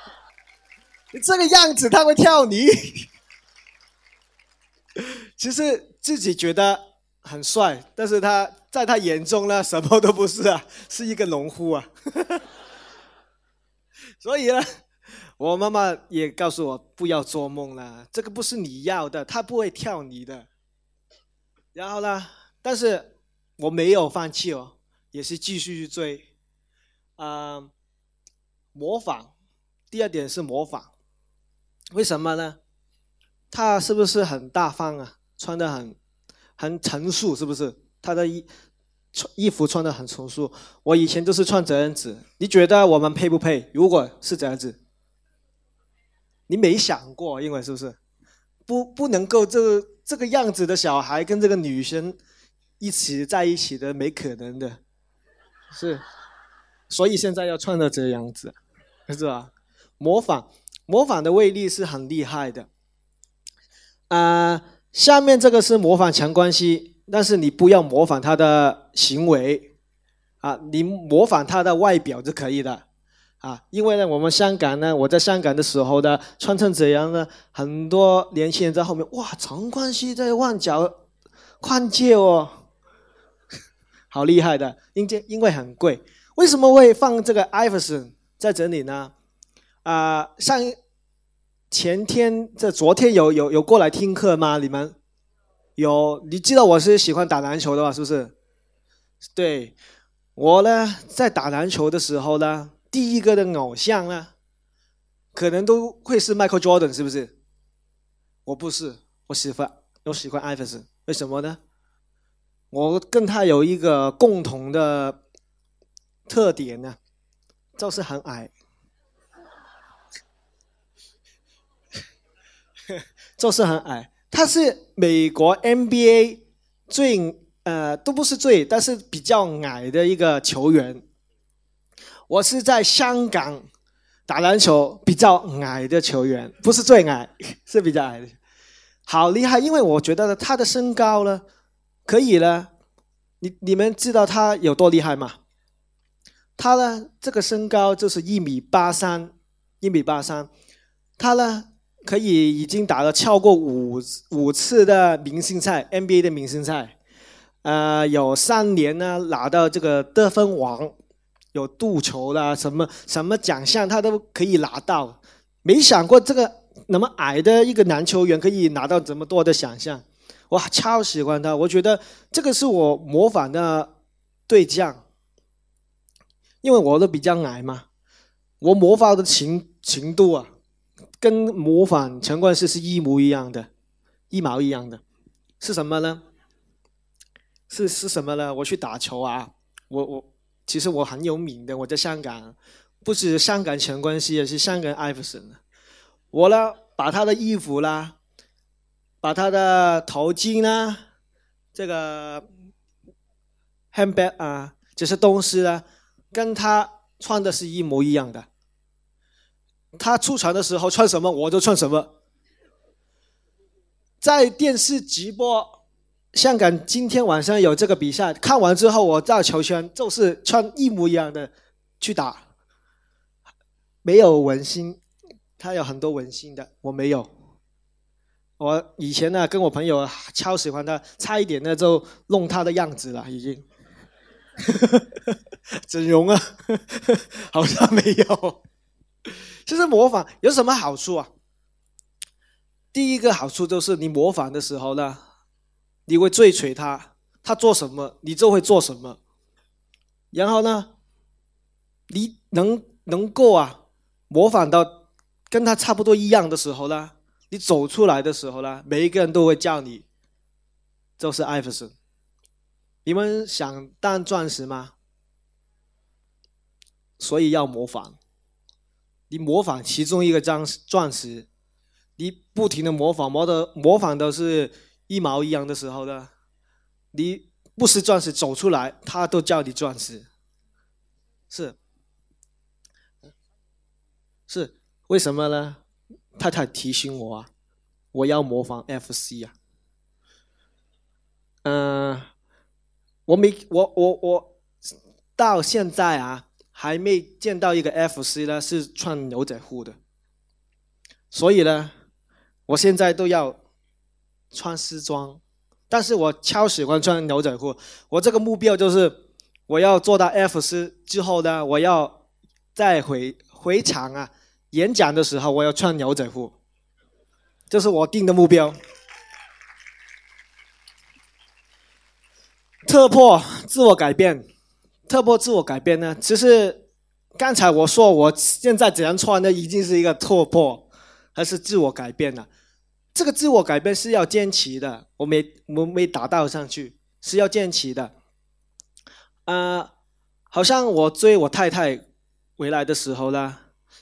B: 你这个样子他会跳你。其实自己觉得很帅，但是他在他眼中呢什么都不是啊，是一个农夫啊。所以呢。我妈妈也告诉我不要做梦了，这个不是你要的，他不会跳你的。然后呢，但是我没有放弃哦，也是继续去追。啊，模仿，第二点是模仿，为什么呢？他是不是很大方啊？穿的很很成熟，是不是？他的衣穿衣服穿的很成熟。我以前都是穿这样子，你觉得我们配不配？如果是这样子。你没想过，因为是不是不不能够这个这个样子的小孩跟这个女生一起在一起的，没可能的，是，所以现在要穿的这样子，是吧？模仿，模仿的威力是很厉害的。啊，下面这个是模仿强关系，但是你不要模仿他的行为，啊，你模仿他的外表就可以了。啊，因为呢，我们香港呢，我在香港的时候呢，穿成这样呢，很多年轻人在后面，哇，陈冠希在旺角跨界哦，好厉害的，因为因为很贵，为什么会放这个艾弗森在这里呢？啊，上前天这昨天有有有过来听课吗？你们有？你知道我是喜欢打篮球的吧？是不是？对，我呢在打篮球的时候呢。第一个的偶像呢，可能都会是 Michael Jordan，是不是？我不是，我喜欢我喜欢艾弗森，为什么呢？我跟他有一个共同的特点呢，就是很矮，就是很矮。他是美国 NBA 最呃都不是最，但是比较矮的一个球员。我是在香港打篮球比较矮的球员，不是最矮，是比较矮的，好厉害！因为我觉得他的身高呢，可以了。你你们知道他有多厉害吗？他呢，这个身高就是一米八三，一米八三，他呢可以已经打了超过五五次的明星赛，NBA 的明星赛，呃，有三年呢拿到这个得分王。有镀球啦，什么什么奖项他都可以拿到。没想过这个那么矮的一个男球员可以拿到这么多的奖项，哇，超喜欢他！我觉得这个是我模仿的对象，因为我都比较矮嘛，我模仿的程程度啊，跟模仿陈冠希是一模一样的，一毛一样的。是什么呢？是是什么呢？我去打球啊，我我。其实我很有名的，我在香港，不止香港陈冠希，也是香港艾弗森。我呢，把他的衣服啦，把他的头巾啦，这个 handbag 啊，这些东西呢，跟他穿的是一模一样的。他出场的时候穿什么，我就穿什么。在电视直播。香港今天晚上有这个比赛，看完之后我在球圈就是穿一模一样的去打，没有文心，他有很多文心的，我没有。我以前呢跟我朋友超喜欢他，差一点呢就弄他的样子了，已经。整容啊？好像没有。其实模仿有什么好处啊？第一个好处就是你模仿的时候呢。你会追随他，他做什么，你就会做什么。然后呢，你能能够啊模仿到跟他差不多一样的时候呢，你走出来的时候呢，每一个人都会叫你，就是艾弗森。你们想当钻石吗？所以要模仿。你模仿其中一个钻钻石，你不停的模仿，模的模仿的是。一毛一样的时候呢，你不是钻石走出来，他都叫你钻石，是是为什么呢？太太提醒我啊，我要模仿 FC 啊。嗯，我没我我我到现在啊，还没见到一个 FC 呢是穿牛仔裤的，所以呢，我现在都要。穿西装，但是我超喜欢穿牛仔裤。我这个目标就是，我要做到 F 四之后呢，我要再回回场啊，演讲的时候我要穿牛仔裤，这是我定的目标。突破自我改变，突破自我改变呢？其实刚才我说我现在怎样穿呢，已经是一个突破，还是自我改变了？这个自我改变是要坚持的，我没我没达到上去，是要坚持的。啊，好像我追我太太回来的时候呢，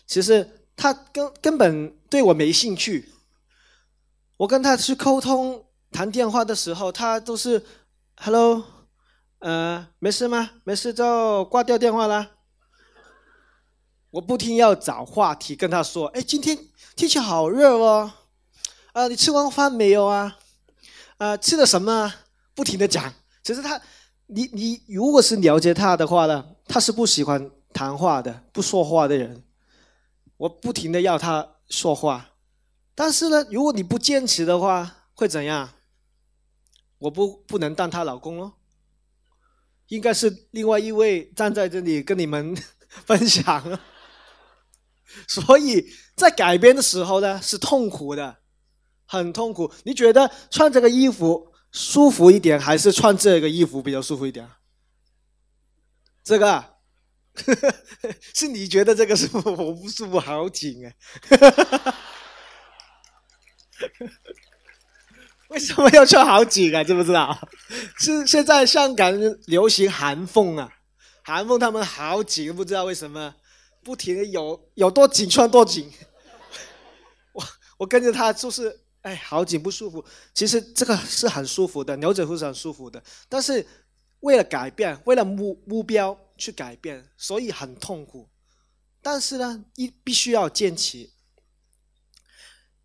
B: 其实她根根本对我没兴趣。我跟她去沟通谈电话的时候，她都是，Hello，呃，没事吗？没事就挂掉电话啦。我不停要找话题跟她说，哎，今天天气好热哦，啊，你吃完饭没有啊？啊，吃了什么？不停的讲。其实他，你你如果是了解他的话呢，他是不喜欢谈话的、不说话的人。我不停的要他说话，但是呢，如果你不坚持的话，会怎样？我不不能当她老公喽，应该是另外一位站在这里跟你们 分享。所以在改编的时候呢，是痛苦的，很痛苦。你觉得穿这个衣服舒服一点，还是穿这个衣服比较舒服一点？这个，是你觉得这个舒服，我不舒服，好紧哎。为什么要穿好紧啊？知不知道？是现在香港流行韩风啊，韩风他们好紧，不知道为什么。不停的有有多紧穿多紧，我我跟着他就是哎好紧不舒服。其实这个是很舒服的，牛仔裤是很舒服的。但是为了改变，为了目目标去改变，所以很痛苦。但是呢，一必须要坚持。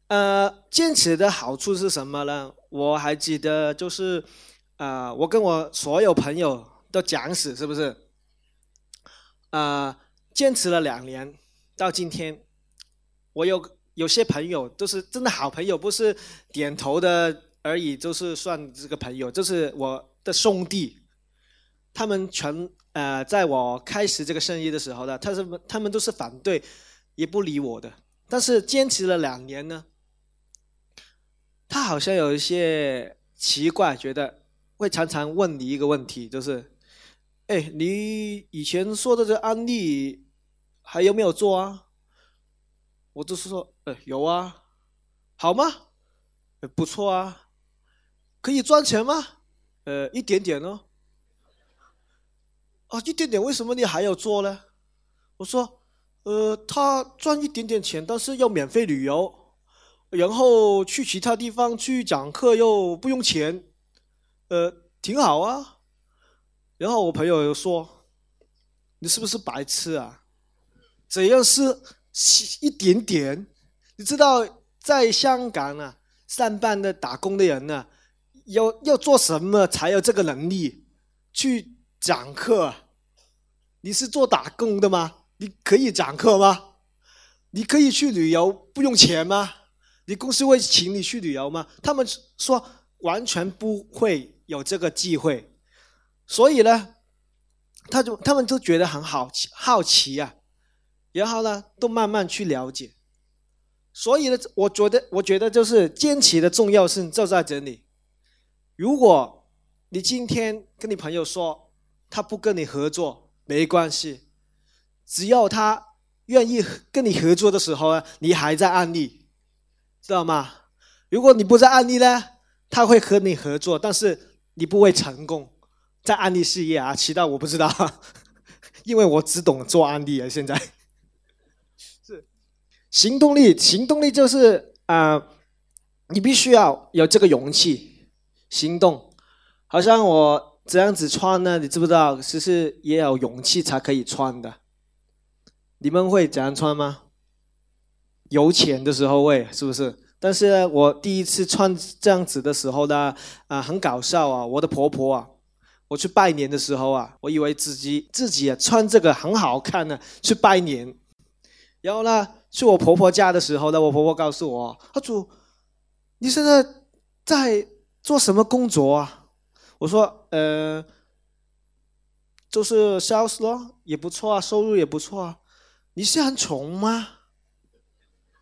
B: 呃，坚持的好处是什么呢？我还记得就是啊，我跟我所有朋友都讲死，是不是？啊。坚持了两年，到今天，我有有些朋友都是真的好朋友，不是点头的而已，就是算这个朋友，就是我的兄弟。他们全呃，在我开始这个生意的时候呢，他是他们都是反对，也不理我的。但是坚持了两年呢，他好像有一些奇怪，觉得会常常问你一个问题，就是，哎，你以前说的这案例。还有没有做啊？我就是说，呃，有啊，好吗？不错啊，可以赚钱吗？呃，一点点哦。啊，一点点，为什么你还要做呢？我说，呃，他赚一点点钱，但是要免费旅游，然后去其他地方去讲课又不用钱，呃，挺好啊。然后我朋友又说，你是不是白痴啊？怎样是一点点？你知道，在香港啊，上班的打工的人呢，要要做什么才有这个能力去讲课？你是做打工的吗？你可以讲课吗？你可以去旅游不用钱吗？你公司会请你去旅游吗？他们说完全不会有这个机会，所以呢，他就他们都觉得很好奇好奇啊。然后呢，都慢慢去了解，所以呢，我觉得，我觉得就是坚持的重要性就在这里。如果你今天跟你朋友说他不跟你合作，没关系，只要他愿意跟你合作的时候呢，你还在案例，知道吗？如果你不在案例呢，他会和你合作，但是你不会成功在案例事业啊。其他我不知道，因为我只懂做案例啊，现在。行动力，行动力就是啊，你必须要有这个勇气行动。好像我这样子穿呢，你知不知道？其实也有勇气才可以穿的。你们会这样穿吗？有钱的时候会，是不是？但是我第一次穿这样子的时候呢，啊，很搞笑啊！我的婆婆啊，我去拜年的时候啊，我以为自己自己啊穿这个很好看呢，去拜年，然后呢？去我婆婆家的时候呢，我婆婆告诉我：“阿祖，你现在在做什么工作啊？”我说：“呃，就是 sales 咯，也不错啊，收入也不错啊。你是很穷吗？”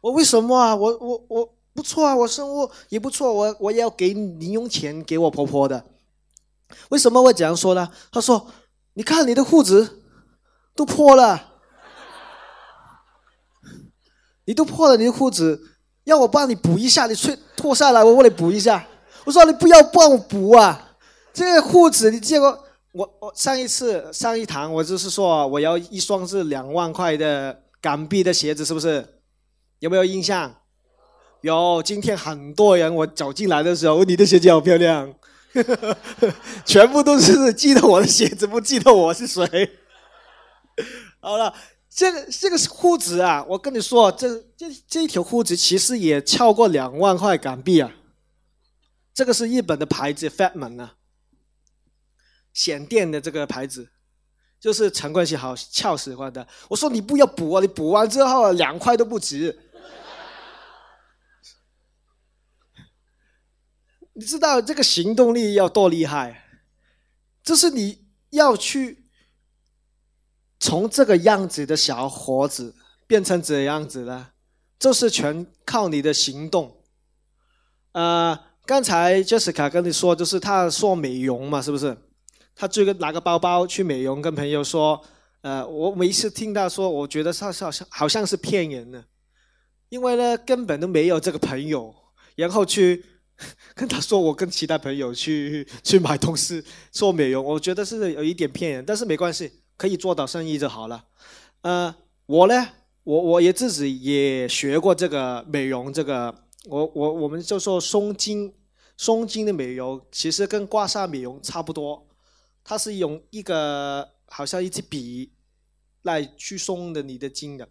B: 我为什么啊？我我我不错啊，我生活也不错，我我要给零用钱给我婆婆的。为什么会这样说呢？他说：“你看你的裤子都破了。”你都破了你的裤子，要我帮你补一下？你脱脱下来，我帮你补一下。我说你不要帮我补啊！这个裤子你见过？我我上一次上一堂，我就是说我要一双是两万块的港币的鞋子，是不是？有没有印象？有。今天很多人我走进来的时候，你的鞋子好漂亮，全部都是记得我的鞋子，不记得我是谁。好了，这个这个裤子啊，我跟你说，这这这一条裤子其实也超过两万块港币啊。这个是日本的牌子 Fatman 啊，显电的这个牌子，就是陈冠希好俏喜欢的。我说你不要补啊，你补完之后两块都不值。你知道这个行动力要多厉害？就是你要去从这个样子的小伙子变成这样子了，就是全靠你的行动。呃，刚才 Jessica 跟你说，就是他说美容嘛，是不是？他这个拿个包包去美容，跟朋友说，呃，我每一次听到说，我觉得他好像好像是骗人的，因为呢根本都没有这个朋友，然后去。跟他说我跟其他朋友去去买东西做美容，我觉得是有一点骗人，但是没关系，可以做到生意就好了。呃，我呢，我我也自己也学过这个美容，这个我我我们就说松筋松筋的美容，其实跟刮痧美容差不多，它是用一个好像一支笔来去松的你的筋的，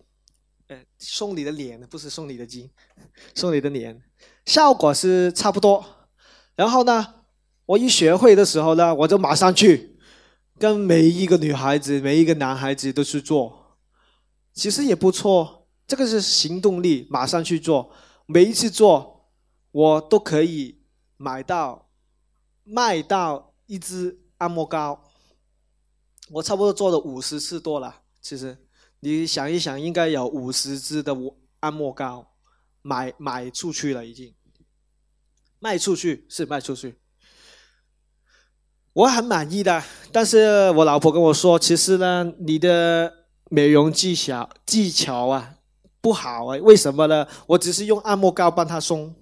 B: 呃，松你的脸，不是松你的筋，松你的脸。效果是差不多，然后呢，我一学会的时候呢，我就马上去跟每一个女孩子、每一个男孩子都去做，其实也不错。这个是行动力，马上去做。每一次做，我都可以买到、卖到一支按摩膏。我差不多做了五十次多了，其实你想一想，应该有五十支的按摩膏。买买出去了，已经卖出去是卖出去，我很满意的。但是我老婆跟我说，其实呢，你的美容技巧技巧啊不好啊。为什么呢？我只是用按摩膏帮她松，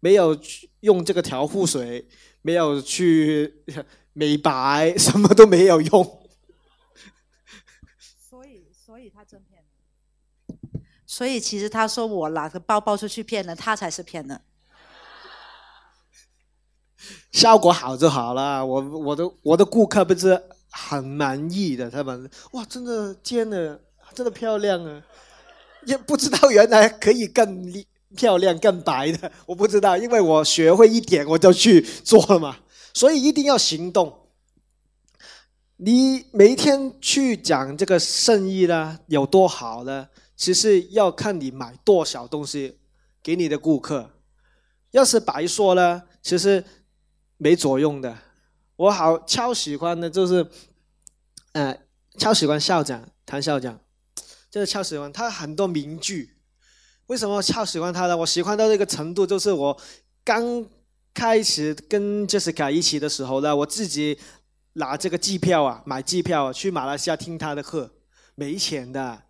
B: 没有用这个调护水，没有去 美白，什么都没有用。
A: 所以，所以他真骗。所以其实他说我拿个包包出去骗人，他才是骗人。
B: 效果好就好了，我我的我的顾客不是很满意的，他们哇，真的尖的，真的漂亮啊！也不知道原来可以更漂亮、更白的，我不知道，因为我学会一点我就去做了嘛。所以一定要行动。你每天去讲这个生意呢，有多好呢？其实要看你买多少东西给你的顾客，要是白说呢，其实没作用的。我好超喜欢的就是，呃，超喜欢校长谭校长，就是超喜欢他很多名句。为什么超喜欢他呢？我喜欢到这个程度，就是我刚开始跟 Jessica 一起的时候呢，我自己拿这个机票啊，买机票去马来西亚听他的课，没钱的。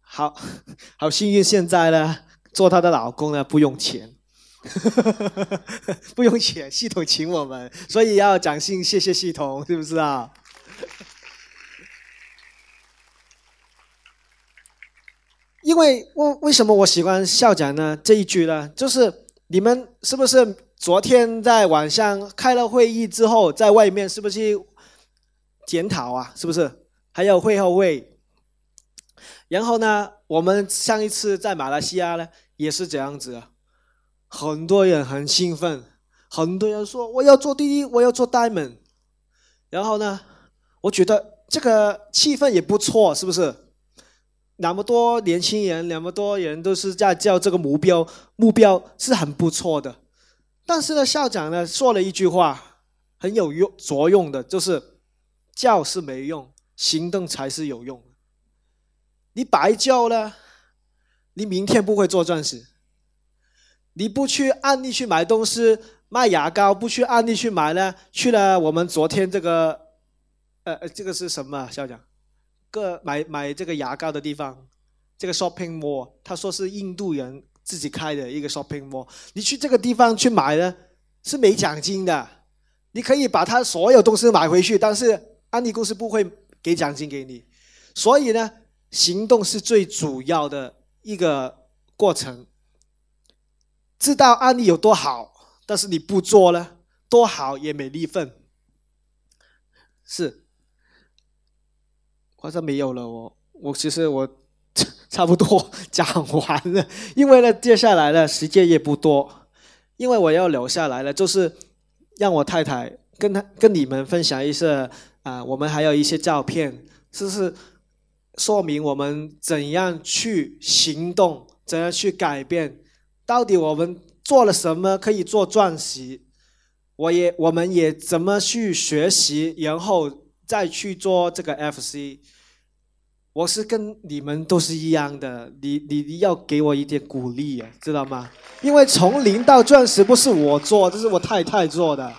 B: 好 好幸运，现在呢，做她的老公呢不用钱，不用钱，系统请我们，所以要掌声谢谢系统，是不是啊？因为为为什么我喜欢校长呢？这一句呢，就是你们是不是昨天在晚上开了会议之后，在外面是不是检讨啊？是不是？还有会后会。然后呢，我们上一次在马来西亚呢，也是这样子，很多人很兴奋，很多人说我要做第一，我要做 diamond。然后呢，我觉得这个气氛也不错，是不是？那么多年轻人，那么多人都是在叫这个目标，目标是很不错的。但是呢，校长呢说了一句话，很有用作用的，就是叫是没用，行动才是有用。你白叫了，你明天不会做钻石。你不去安利去买东西，卖牙膏不去安利去买呢？去了我们昨天这个，呃呃，这个是什么校长？个买买这个牙膏的地方，这个 shopping mall，他说是印度人自己开的一个 shopping mall。你去这个地方去买呢，是没奖金的。你可以把他所有东西买回去，但是安利公司不会给奖金给你。所以呢？行动是最主要的一个过程。知道案例有多好，但是你不做呢，多好也没利份。是，好像没有了哦。我其实我 差不多讲完了，因为呢，接下来呢时间也不多，因为我要留下来了，就是让我太太跟他跟你们分享一些啊，我们还有一些照片，就是说明我们怎样去行动，怎样去改变，到底我们做了什么可以做钻石。我也，我们也怎么去学习，然后再去做这个 FC。我是跟你们都是一样的，你你你要给我一点鼓励啊，知道吗？因为从零到钻石不是我做，这是我太太做的。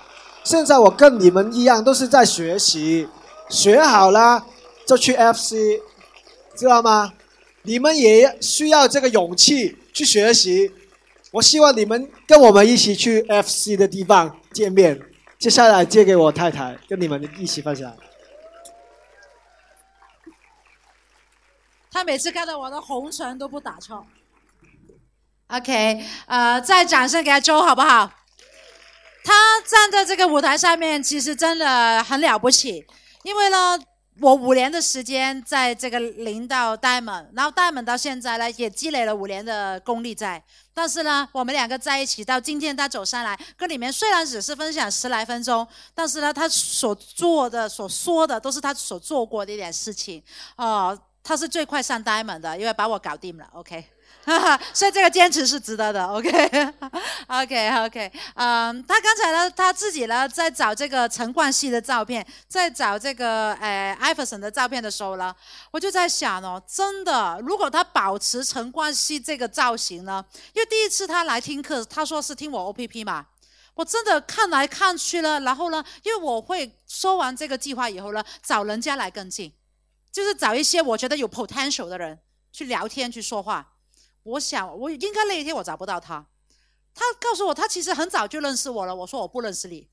B: 现在我跟你们一样，都是在学习，学好了就去 FC，知道吗？你们也需要这个勇气去学习。我希望你们跟我们一起去 FC 的地方。见面，接下来借给我太太，跟你们一起分享。
A: 他每次看到我的红唇都不打错。OK，呃，再掌声给他周好不好？他站在这个舞台上面，其实真的很了不起，因为呢。我五年的时间在这个零到 diamond，然后 diamond 到现在呢，也积累了五年的功力在。但是呢，我们两个在一起到今天，他走上来，跟里面虽然只是分享十来分钟，但是呢，他所做的、所说的都是他所做过的一点事情。哦，他是最快上 diamond 的，因为把我搞定了。OK。所以这个坚持是值得的，OK，OK，OK。嗯，他刚才呢，他自己呢在找这个陈冠希的照片，在找这个呃艾弗森的照片的时候呢，我就在想哦，真的，如果他保持陈冠希这个造型呢，因为第一次他来听课，他说是听我 OPP 嘛，我真的看来看去了，然后呢，因为我会说完这个计划以后呢，找人家来跟进，就是找一些我觉得有 potential 的人去聊天去说话。我想，我应该那一天我找不到他。他告诉我，他其实很早就认识我了。我说我不认识你，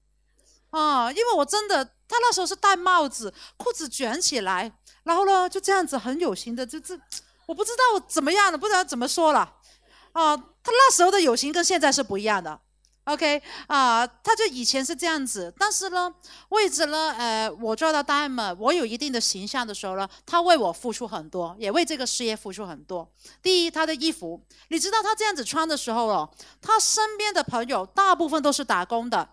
A: 啊，因为我真的，他那时候是戴帽子，裤子卷起来，然后呢就这样子很有型的，就这，我不知道怎么样的，不知道怎么说了，啊，他那时候的有型跟现在是不一样的。OK 啊，他就以前是这样子，但是呢，为着呢，呃，我做到 Diamond，我有一定的形象的时候呢，他为我付出很多，也为这个事业付出很多。第一，他的衣服，你知道他这样子穿的时候哦，他身边的朋友大部分都是打工的，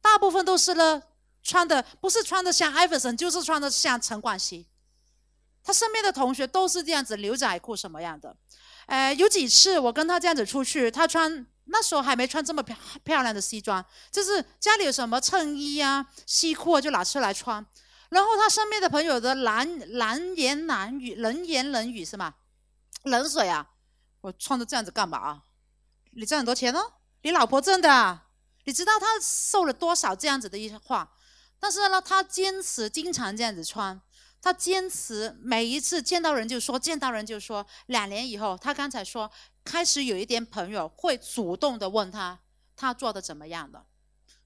A: 大部分都是呢穿的不是穿的像艾弗森，就是穿的像陈冠希。他身边的同学都是这样子牛仔裤什么样的，呃，有几次我跟他这样子出去，他穿。那时候还没穿这么漂漂亮的西装，就是家里有什么衬衣啊、西裤就拿出来穿。然后他身边的朋友的蓝蓝言蓝语、冷言冷语是吗？冷水啊！我穿的这样子干嘛？你挣很多钱哦，你老婆挣的。你知道他受了多少这样子的一些话？但是呢，他坚持经常这样子穿。他坚持每一次见到人就说，见到人就说。两年以后，他刚才说开始有一点朋友会主动的问他，他做的怎么样的。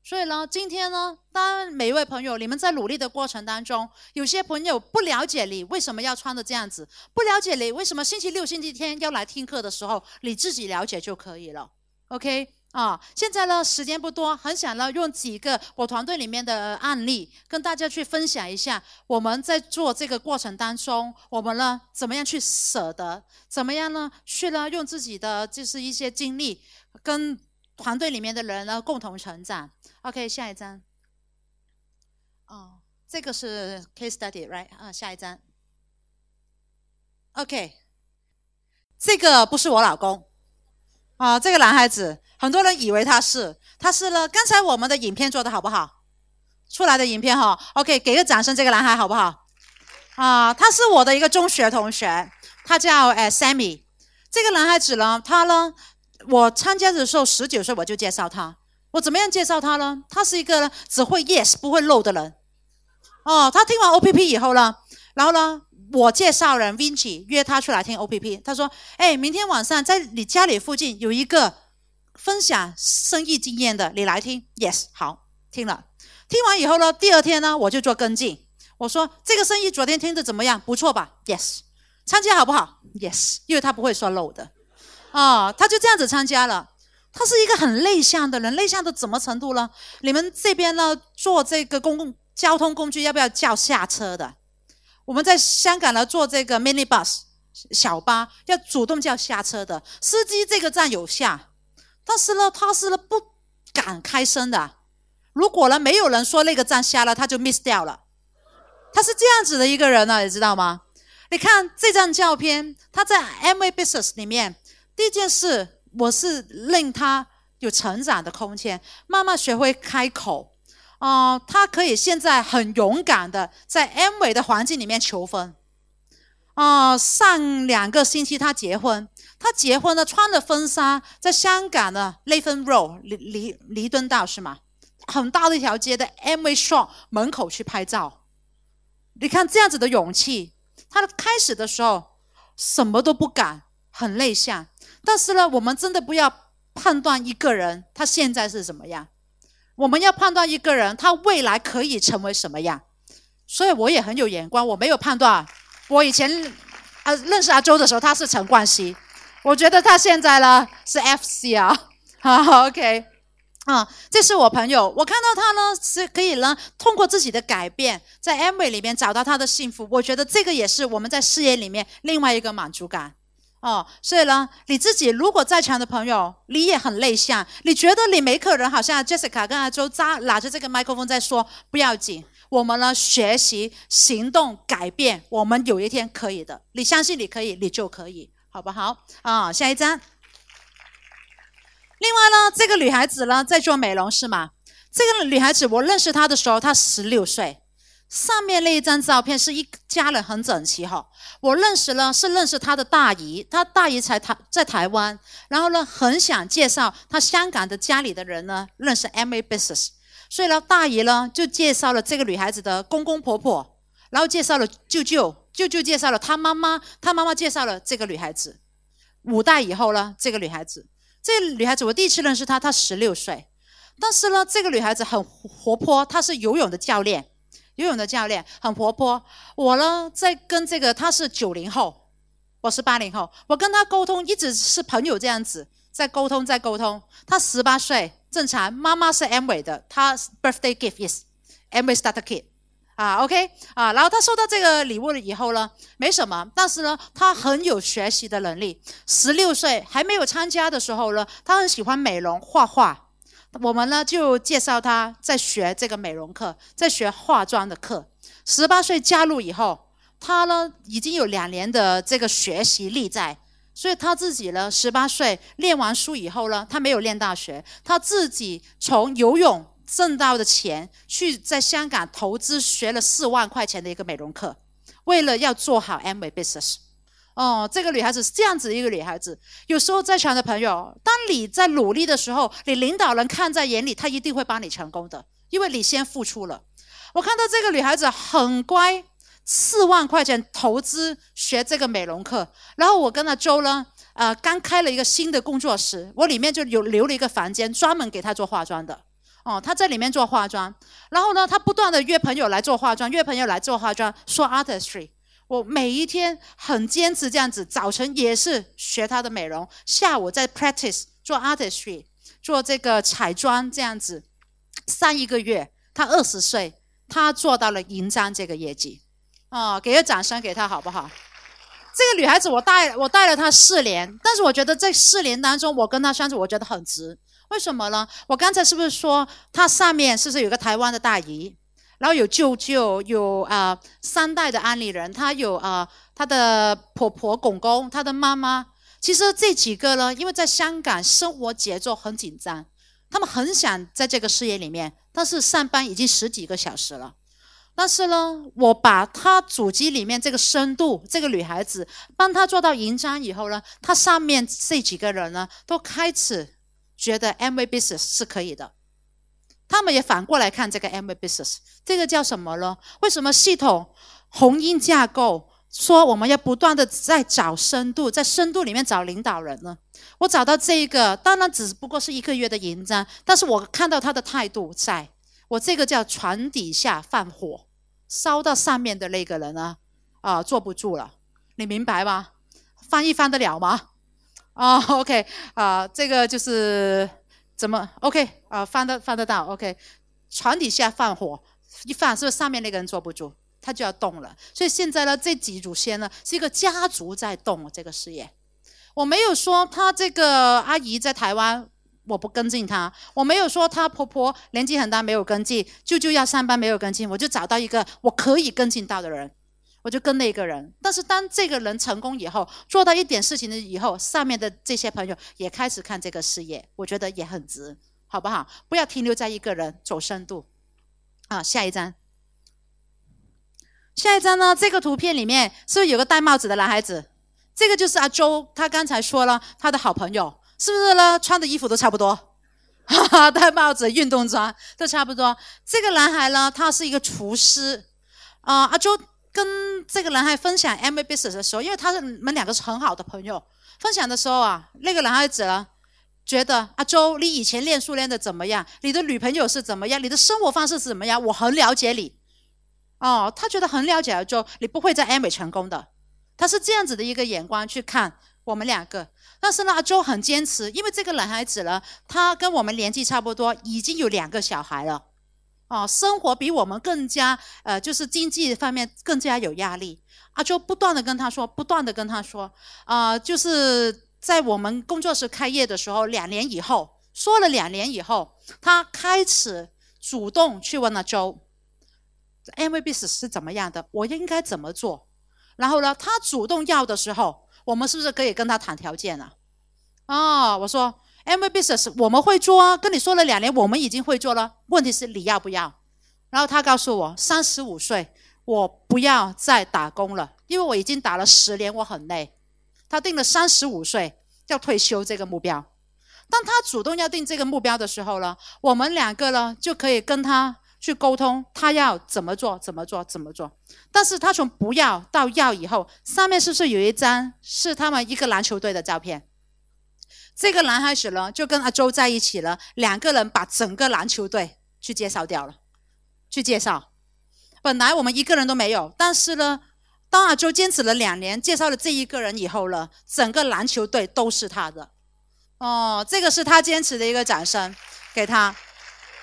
A: 所以呢，今天呢，当每一位朋友你们在努力的过程当中，有些朋友不了解你为什么要穿的这样子，不了解你为什么星期六、星期天要来听课的时候，你自己了解就可以了。OK。啊，现在呢时间不多，很想呢用几个我团队里面的案例跟大家去分享一下，我们在做这个过程当中，我们呢怎么样去舍得，怎么样呢去呢用自己的就是一些经历，跟团队里面的人呢共同成长。OK，下一张。哦，这个是 case study，right？啊，下一张。OK，这个不是我老公。啊，这个男孩子。很多人以为他是，他是了。刚才我们的影片做的好不好？出来的影片哈，OK，给个掌声，这个男孩好不好？啊，他是我的一个中学同学，他叫呃 Sammy。这个男孩子呢，他呢，我参加的时候十九岁，我就介绍他。我怎么样介绍他呢？他是一个只会 yes 不会 no 的人。哦，他听完 OPP 以后呢，然后呢，我介绍人 Vinci 约他出来听 OPP。他说：“哎，明天晚上在你家里附近有一个。”分享生意经验的，你来听，yes，好，听了，听完以后呢，第二天呢，我就做跟进，我说这个生意昨天听的怎么样？不错吧？yes，参加好不好？yes，因为他不会说 no 的，啊，他就这样子参加了，他是一个很内向的人，内向到怎么程度呢？你们这边呢，坐这个公共交通工具要不要叫下车的？我们在香港呢，坐这个 mini bus 小巴要主动叫下车的，司机这个站有下，但是呢，他是不敢开声的。如果呢没有人说那个站下了，他就 miss 掉了。他是这样子的一个人呢，你知道吗？你看这张照片，他在 MA Business 里面，第一件事我是令他有成长的空间，慢慢学会开口。哦，他可以现在很勇敢的在 M 维的环境里面求婚。哦，上两个星期他结婚，他结婚呢穿着婚纱，在香港的 l a t h a n Road 离离离敦道是吗？很大的一条街的 M V Shop 门口去拍照。你看这样子的勇气，他开始的时候什么都不敢，很内向。但是呢，我们真的不要判断一个人他现在是怎么样。我们要判断一个人，他未来可以成为什么样，所以我也很有眼光。我没有判断，我以前啊认识阿周的时候，他是陈冠希，我觉得他现在呢是 FC 啊，好 OK，啊，这是我朋友，我看到他呢是可以呢通过自己的改变，在 M V 里面找到他的幸福。我觉得这个也是我们在事业里面另外一个满足感。哦，所以呢，你自己如果在场的朋友，你也很内向，你觉得你没可能，好像 Jessica 跟阿周扎拿着这个麦克风在说，不要紧，我们呢学习行动改变，我们有一天可以的，你相信你可以，你就可以，好不好？啊，下一张。另外呢，这个女孩子呢在做美容是吗？这个女孩子我认识她的时候，她十六岁。上面那一张照片是一家人很整齐哈，我认识了是认识他的大姨，他大姨才台在台湾，然后呢很想介绍他香港的家里的人呢认识 M A Business，所以呢大姨呢就介绍了这个女孩子的公公婆婆，然后介绍了舅舅，舅舅介绍了他妈妈，他妈妈介绍了这个女孩子，五代以后呢这个女孩子，这女孩子我第一次认识她，她十六岁，但是呢这个女孩子很活泼，她是游泳的教练。游泳的教练很活泼，我呢在跟这个她是九零后，我是八零后，我跟她沟通一直是朋友这样子，在沟通在沟通。她十八岁正常，妈妈是 M 伟的，她 birthday gift is M 伟 starter kit 啊，OK 啊，然后他收到这个礼物了以后呢，没什么，但是呢他很有学习的能力。十六岁还没有参加的时候呢，他很喜欢美容画画。我们呢就介绍他在学这个美容课，在学化妆的课。十八岁加入以后，他呢已经有两年的这个学习力在，所以他自己呢十八岁练完书以后呢，他没有练大学，他自己从游泳挣到的钱去在香港投资学了四万块钱的一个美容课，为了要做好 M V business。哦，这个女孩子是这样子一个女孩子。有时候在场的朋友，当你在努力的时候，你领导人看在眼里，他一定会帮你成功的，因为你先付出了。我看到这个女孩子很乖，四万块钱投资学这个美容课，然后我跟她周呢，呃，刚开了一个新的工作室，我里面就有留了一个房间，专门给她做化妆的。哦，她在里面做化妆，然后呢，她不断的约朋友来做化妆，约朋友来做化妆，说 artistry。我每一天很坚持这样子，早晨也是学她的美容，下午在 practice 做 artistry，做这个彩妆这样子。上一个月，她二十岁，她做到了银章这个业绩，哦，给个掌声给她好不好？这个女孩子我带我带了她四年，但是我觉得这四年当中，我跟她相处，我觉得很值。为什么呢？我刚才是不是说他上面是不是有个台湾的大姨？然后有舅舅，有啊三代的安利人，他有啊他的婆婆、公公，他的妈妈。其实这几个呢，因为在香港生活节奏很紧张，他们很想在这个事业里面，但是上班已经十几个小时了。但是呢，我把他主机里面这个深度，这个女孩子帮他做到银章以后呢，他上面这几个人呢，都开始觉得 M V business 是可以的。他们也反过来看这个 M V business，这个叫什么呢？为什么系统红鹰架构说我们要不断的在找深度，在深度里面找领导人呢？我找到这一个，当然只不过是一个月的营章，但是我看到他的态度，在我这个叫船底下放火，烧到上面的那个人呢，啊，坐不住了，你明白吗？翻译翻得了吗？哦，OK，啊，这个就是怎么 OK 啊，放得放得到 OK，床底下放火，一放是不是上面那个人坐不住，他就要动了。所以现在呢，这几祖先呢是一个家族在动这个事业。我没有说他这个阿姨在台湾，我不跟进他；我没有说他婆婆年纪很大没有跟进，舅舅要上班没有跟进，我就找到一个我可以跟进到的人。我就跟那个人，但是当这个人成功以后，做到一点事情的以后，上面的这些朋友也开始看这个事业，我觉得也很值，好不好？不要停留在一个人，走深度。啊，下一张，下一张呢？这个图片里面是不是有个戴帽子的男孩子？这个就是阿周，他刚才说了他的好朋友，是不是呢？穿的衣服都差不多，哈哈，戴帽子、运动装都差不多。这个男孩呢，他是一个厨师，啊，阿周。跟这个男孩分享 M A business 的时候，因为他是们两个是很好的朋友，分享的时候啊，那个男孩子呢，觉得阿周，你以前练书练的怎么样？你的女朋友是怎么样？你的生活方式是怎么样？我很了解你，哦，他觉得很了解阿周，你不会在 M A 成功的，他是这样子的一个眼光去看我们两个。但是呢，阿周很坚持，因为这个男孩子呢，他跟我们年纪差不多，已经有两个小孩了。哦，生活比我们更加，呃，就是经济方面更加有压力。啊，就不断的跟他说，不断的跟他说，啊，就是在我们工作室开业的时候，两年以后，说了两年以后，他开始主动去问了周，MVP 是怎么样的，我应该怎么做？然后呢，他主动要的时候，我们是不是可以跟他谈条件啊？哦，我说。M V business 我们会做啊，跟你说了两年，我们已经会做了。问题是你要不要？然后他告诉我，三十五岁，我不要再打工了，因为我已经打了十年，我很累。他定了三十五岁要退休这个目标。当他主动要定这个目标的时候呢，我们两个呢就可以跟他去沟通，他要怎么做，怎么做，怎么做。但是他从不要到要以后，上面是不是有一张是他们一个篮球队的照片？这个男孩子呢，就跟阿周在一起了。两个人把整个篮球队去介绍掉了，去介绍。本来我们一个人都没有，但是呢，当阿周坚持了两年，介绍了这一个人以后呢，整个篮球队都是他的。哦，这个是他坚持的一个掌声，给他。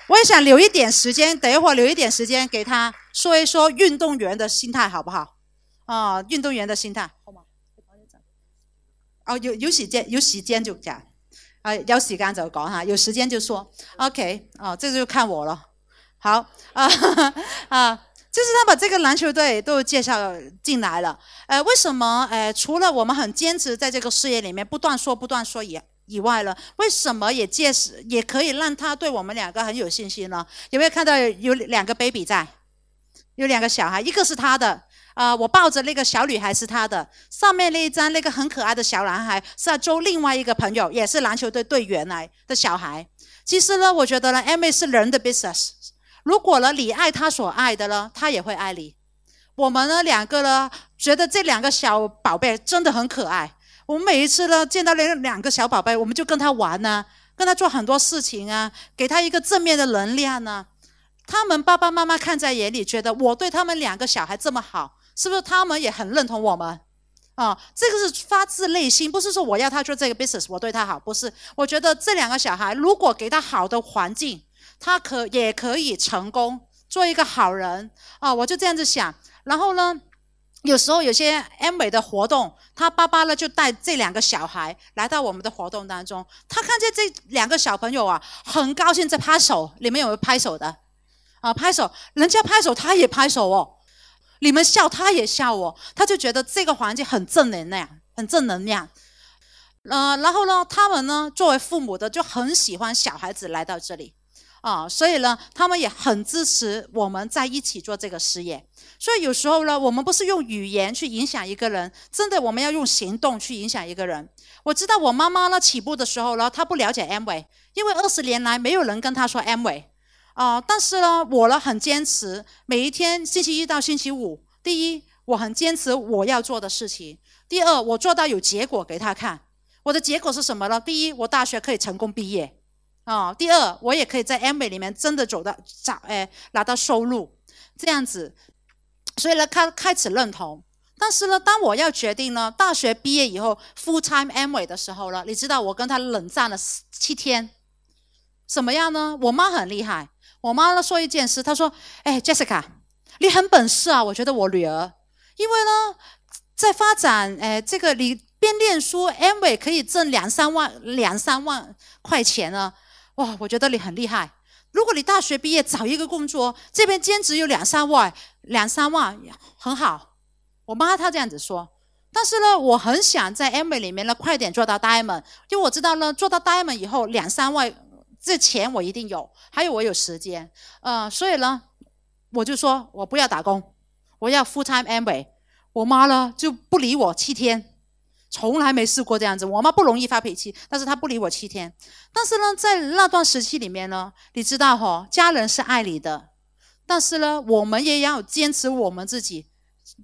A: 我也想留一点时间，等一会儿留一点时间给他说一说运动员的心态，好不好？啊，运动员的心态。哦，有有时间有时间就讲，啊，有时间就讲哈，有时间就说，OK，哦，这就看我了。好啊 啊，就是他把这个篮球队都介绍进来了。呃，为什么？呃，除了我们很坚持在这个事业里面不断说不断说以以外呢？为什么也借势也可以让他对我们两个很有信心呢？有没有看到有两个 baby 在？有两个小孩，一个是他的。啊，我抱着那个小女孩是他的，上面那一张那个很可爱的小男孩是周另外一个朋友，也是篮球队队员来的小孩。其实呢，我觉得呢，M A 是人的 business。如果呢，你爱他所爱的呢，他也会爱你。我们呢，两个呢，觉得这两个小宝贝真的很可爱。我们每一次呢，见到那两个小宝贝，我们就跟他玩呢，跟他做很多事情啊，给他一个正面的能量呢。他们爸爸妈妈看在眼里，觉得我对他们两个小孩这么好。是不是他们也很认同我们？啊，这个是发自内心，不是说我要他做这个 business，我对他好，不是。我觉得这两个小孩如果给他好的环境，他可也可以成功做一个好人啊，我就这样子想。然后呢，有时候有些 M 美的活动，他爸爸呢就带这两个小孩来到我们的活动当中，他看见这两个小朋友啊，很高兴在拍手，你们有没有拍手的？啊，拍手，人家拍手，他也拍手哦。你们笑，他也笑我，他就觉得这个环境很正能量，很正能量。呃，然后呢，他们呢作为父母的就很喜欢小孩子来到这里，啊，所以呢，他们也很支持我们在一起做这个事业。所以有时候呢，我们不是用语言去影响一个人，真的我们要用行动去影响一个人。我知道我妈妈呢起步的时候呢，她不了解 M 伟，因为二十年来没有人跟她说 M 伟。啊，但是呢，我呢很坚持，每一天星期一到星期五，第一，我很坚持我要做的事情；第二，我做到有结果给他看。我的结果是什么呢？第一，我大学可以成功毕业，啊；第二，我也可以在 M 美里面真的走到找，哎，拿到收入，这样子。所以呢，开开始认同。但是呢，当我要决定呢，大学毕业以后 full time Amway 的时候了，你知道我跟他冷战了七天，什么样呢？我妈很厉害，我妈呢说一件事，她说：“哎，Jessica，你很本事啊，我觉得我女儿，因为呢，在发展，哎，这个你边念书，Amway 可以挣两三万两三万块钱呢，哇，我觉得你很厉害。如果你大学毕业找一个工作，这边兼职有两三万，两三万很好。”我妈她这样子说，但是呢，我很想在 M 里面呢快点做到 Diamond，因为我知道呢，做到 Diamond 以后两三万这钱我一定有，还有我有时间，呃，所以呢，我就说我不要打工，我要 full time M。我妈呢就不理我七天，从来没试过这样子。我妈不容易发脾气，但是她不理我七天。但是呢，在那段时期里面呢，你知道哈，家人是爱你的，但是呢，我们也要坚持我们自己。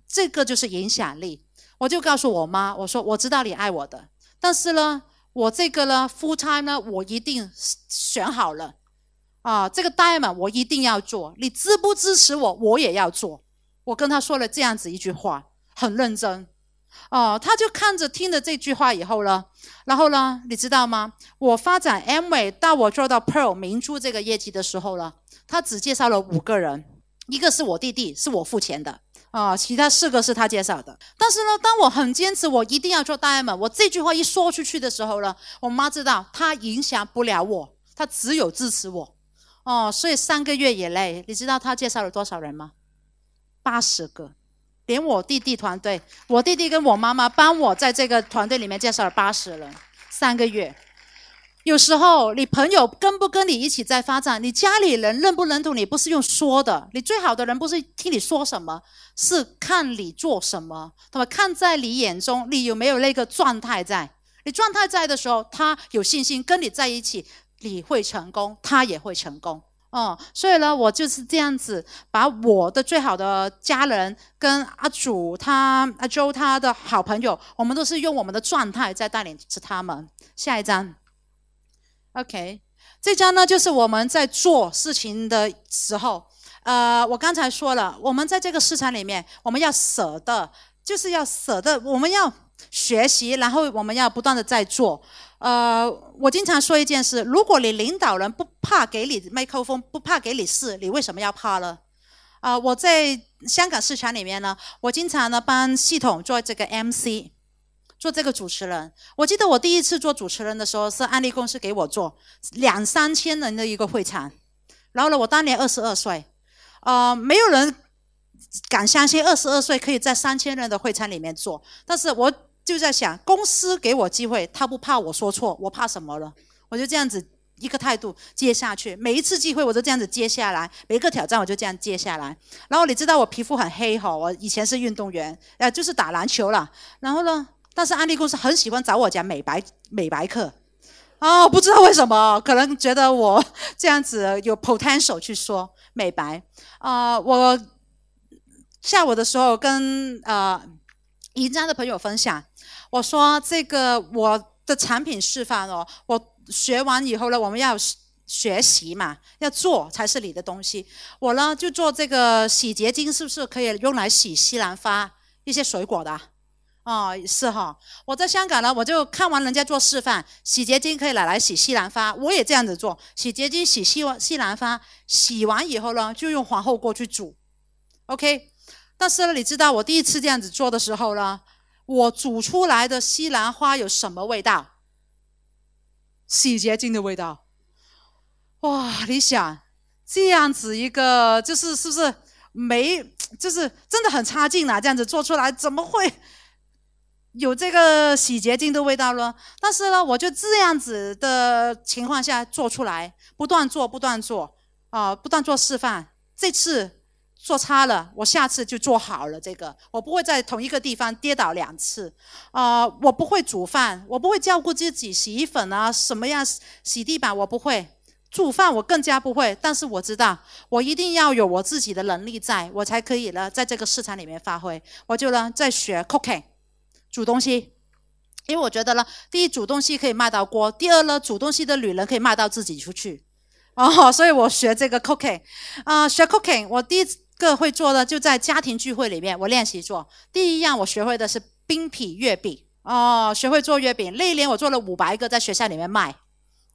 A: 这个就是影响力，我就告诉我妈，我说我知道你爱我的，但是呢，我这个呢，full time 呢，我一定选好了，啊，这个 diamond 我一定要做，你支不支持我，我也要做。我跟他说了这样子一句话，很认真，哦，他就看着听着这句话以后呢，然后呢，你知道吗？我发展 M y 到我做到 Pearl 明珠这个业绩的时候呢，他只介绍了五个人，一个是我弟弟，是我付钱的。啊，其他四个是他介绍的。但是呢，当我很坚持，我一定要做大 M，我这句话一说出去的时候呢，我妈知道她影响不了我，她只有支持我。哦，所以三个月以内，你知道他介绍了多少人吗？八十个，连我弟弟团队，我弟弟跟我妈妈帮我在这个团队里面介绍了八十人，三个月。有时候你朋友跟不跟你一起在发展，你家里人认不认同你，不是用说的。你最好的人不是听你说什么，是看你做什么。他们看在你眼中，你有没有那个状态在？你状态在的时候，他有信心跟你在一起，你会成功，他也会成功。哦，所以呢，我就是这样子，把我的最好的家人跟阿祖他阿周他的好朋友，我们都是用我们的状态在带领着他们。下一张。OK，这张呢就是我们在做事情的时候，呃，我刚才说了，我们在这个市场里面，我们要舍得，就是要舍得，我们要学习，然后我们要不断的在做。呃，我经常说一件事，如果你领导人不怕给你麦克风，不怕给你试，你为什么要怕呢？啊，我在香港市场里面呢，我经常呢帮系统做这个 MC。做这个主持人，我记得我第一次做主持人的时候，是安利公司给我做两三千人的一个会场。然后呢，我当年二十二岁，呃，没有人敢相信二十二岁可以在三千人的会场里面做。但是我就在想，公司给我机会，他不怕我说错，我怕什么了？我就这样子一个态度接下去，每一次机会我就这样子接下来，每一个挑战我就这样接下来。然后你知道我皮肤很黑哈，我以前是运动员，呃，就是打篮球了。然后呢？但是安利公司很喜欢找我讲美白美白课，哦，不知道为什么，可能觉得我这样子有 potential 去说美白。啊，我下午的时候跟呃宜家的朋友分享，我说这个我的产品示范哦，我学完以后呢，我们要学习嘛，要做才是你的东西。我呢就做这个洗洁精，是不是可以用来洗西兰花一些水果的？哦，是哈，我在香港呢，我就看完人家做示范，洗洁精可以拿来洗西兰花，我也这样子做，洗洁精洗西西兰花，洗完以后呢，就用皇后锅去煮，OK。但是呢，你知道我第一次这样子做的时候呢，我煮出来的西兰花有什么味道？洗洁精的味道。哇，你想这样子一个，就是是不是没，就是真的很差劲啊？这样子做出来怎么会？有这个洗洁精的味道了，但是呢，我就这样子的情况下做出来，不断做，不断做，啊，不断做示范。这次做差了，我下次就做好了。这个我不会在同一个地方跌倒两次，啊，我不会煮饭，我不会照顾自己洗衣粉啊，什么样洗地板我不会，煮饭我更加不会。但是我知道，我一定要有我自己的能力，在我才可以呢，在这个市场里面发挥。我就呢在学 cooking。煮东西，因为我觉得呢，第一煮东西可以卖到锅，第二呢，煮东西的女人可以卖到自己出去，哦，所以我学这个 cooking，啊，学 cooking，我第一个会做的，就在家庭聚会里面，我练习做。第一样我学会的是冰皮月饼哦，学会做月饼。那一年我做了五百个，在学校里面卖。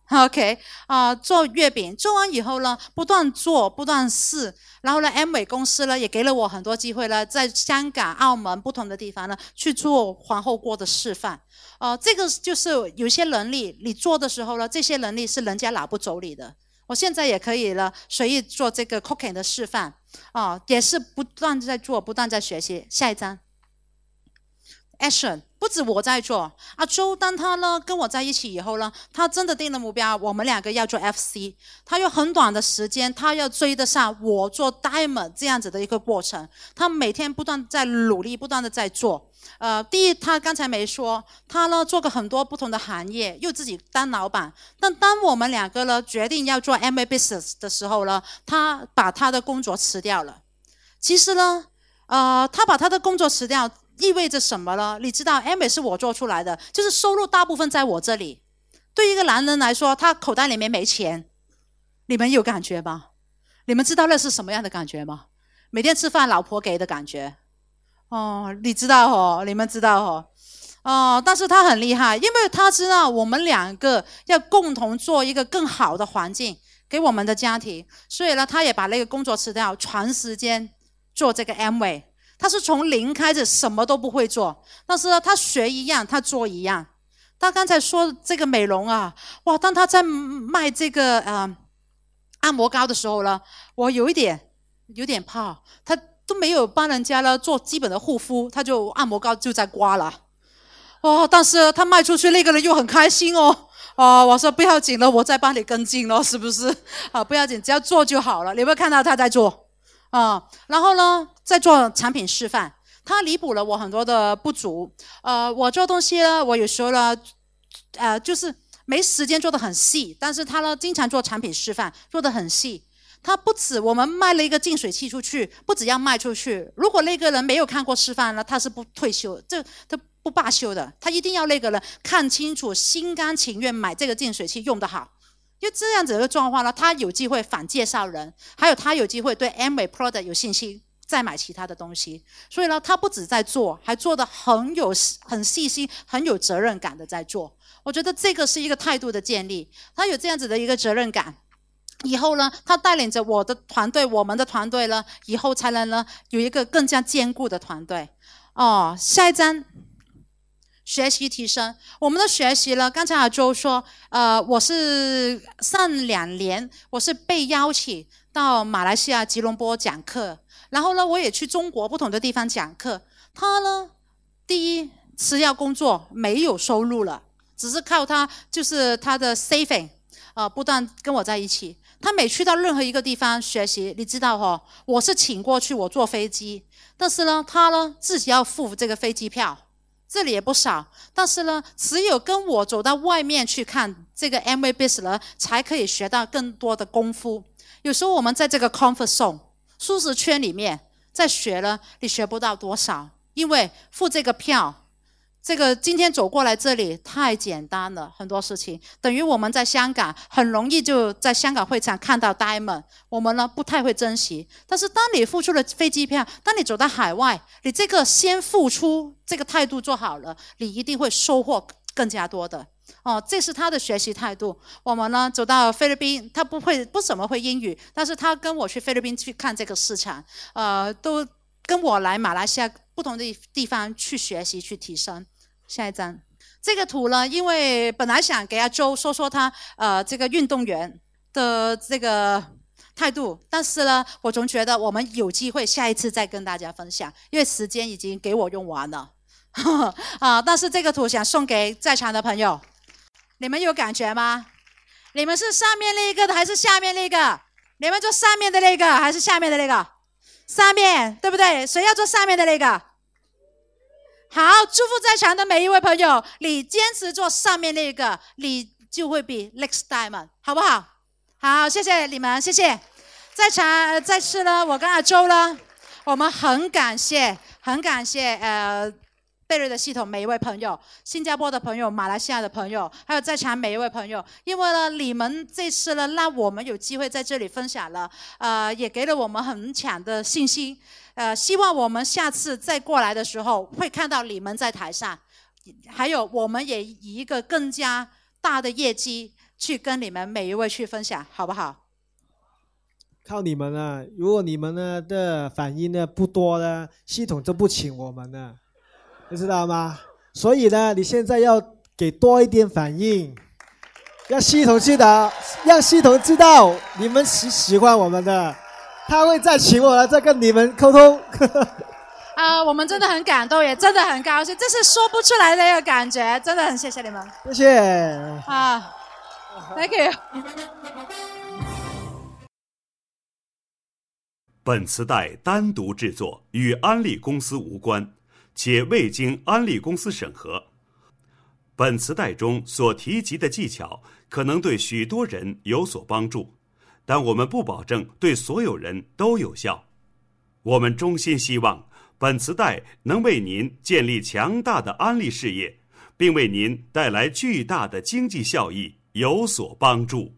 A: OK 啊，做月饼做完以后呢，不断做，不断试。然后呢，M 伟公司呢也给了我很多机会了，在香港、澳门不同的地方呢去做皇后锅的示范。呃，这个就是有些能力，你做的时候呢，这些能力是人家拿不走你的。我现在也可以了，随意做这个 cooking 的示范。啊，也是不断在做，不断在学习。下一张，action。不止我在做，阿周当他呢跟我在一起以后呢，他真的定了目标，我们两个要做 FC。他用很短的时间，他要追得上我做 Diamond 这样子的一个过程。他每天不断在努力，不断的在做。呃，第一，他刚才没说，他呢做过很多不同的行业，又自己当老板。但当我们两个呢决定要做 MA Business 的时候呢，他把他的工作辞掉了。其实呢，呃，他把他的工作辞掉。意味着什么呢？你知道，M 是我做出来的，就是收入大部分在我这里。对一个男人来说，他口袋里面没钱，你们有感觉吗？你们知道那是什么样的感觉吗？每天吃饭老婆给的感觉。哦，你知道哦，你们知道哦，哦，但是他很厉害，因为他知道我们两个要共同做一个更好的环境给我们的家庭，所以呢，他也把那个工作辞掉，全时间做这个 M 位。他是从零开始，什么都不会做，但是他学一样，他做一样。他刚才说这个美容啊，哇！当他在卖这个呃按摩膏的时候呢，我有一点有点怕，他都没有帮人家呢做基本的护肤，他就按摩膏就在刮了。哦，但是他卖出去那个人又很开心哦。哦，我说不要紧了，我再帮你跟进咯，是不是？啊，不要紧，只要做就好了。你有没有看到他在做？啊，然后呢，在做产品示范，它弥补了我很多的不足。呃，我做东西呢，我有时候呢，呃，就是没时间做的很细，但是他呢，经常做产品示范，做的很细。他不止我们卖了一个净水器出去，不止要卖出去。如果那个人没有看过示范呢，他是不退休，这他不罢休的。他一定要那个人看清楚，心甘情愿买这个净水器用得好。就这样子的状况呢，他有机会反介绍人，还有他有机会对 M V Product 有信心，再买其他的东西。所以呢，他不止在做，还做的很有很细心、很有责任感的在做。我觉得这个是一个态度的建立，他有这样子的一个责任感，以后呢，他带领着我的团队，我们的团队呢，以后才能呢有一个更加坚固的团队。哦，下一张。学习提升，我们的学习呢？刚才阿周说，呃，我是上两年，我是被邀请到马来西亚吉隆坡讲课，然后呢，我也去中国不同的地方讲课。他呢，第一辞掉工作，没有收入了，只是靠他就是他的 saving，呃，不断跟我在一起。他每去到任何一个地方学习，你知道哈，我是请过去，我坐飞机，但是呢，他呢自己要付这个飞机票。这里也不少，但是呢，只有跟我走到外面去看这个 M V business，才可以学到更多的功夫。有时候我们在这个 comfort zone 舒适圈里面在学了，你学不到多少，因为付这个票。这个今天走过来这里太简单了，很多事情等于我们在香港很容易就在香港会场看到 diamond，我们呢不太会珍惜。但是当你付出了飞机票，当你走到海外，你这个先付出这个态度做好了，你一定会收获更加多的。哦，这是他的学习态度。我们呢走到菲律宾，他不会不怎么会英语，但是他跟我去菲律宾去看这个市场，呃，都跟我来马来西亚不同的地方去学习去提升。下一张，这个图呢，因为本来想给阿周说说他呃这个运动员的这个态度，但是呢，我总觉得我们有机会下一次再跟大家分享，因为时间已经给我用完了 啊。但是这个图想送给在场的朋友，你们有感觉吗？你们是上面那一个的还是下面那个？你们做上面的那个还是下面的那个？上面对不对？谁要做上面的那个？好，祝福在场的每一位朋友，你坚持做上面那个，你就会比 next diamond 好不好？好，谢谢你们，谢谢。在场再次呢，我跟阿周呢，我们很感谢，很感谢，呃。贝瑞的系统每一位朋友，新加坡的朋友、马来西亚的朋友，还有在场每一位朋友，因为呢，你们这次呢，让我们有机会在这里分享了，呃，也给了我们很强的信心，呃，希望我们下次再过来的时候，会看到你们在台上，还有我们也以一个更加大的业绩去跟你们每一位去分享，好不好？
B: 靠你们了！如果你们呢的反应呢不多呢，系统就不请我们了，你知道吗？所以呢，你现在要给多一点反应，让系统知道，让系统知道你们喜喜欢我们的，他会再请我来再跟你们沟通。
A: 啊，我们真的很感动，也真的很高兴，这是说不出来的一个感觉，真的很谢谢你们。
B: 谢谢。
A: 啊，Thank you。
C: 本磁带单独制作，与安利公司无关，且未经安利公司审核。本磁带中所提及的技巧可能对许多人有所帮助，但我们不保证对所有人都有效。我们衷心希望本磁带能为您建立强大的安利事业，并为您带来巨大的经济效益有所帮助。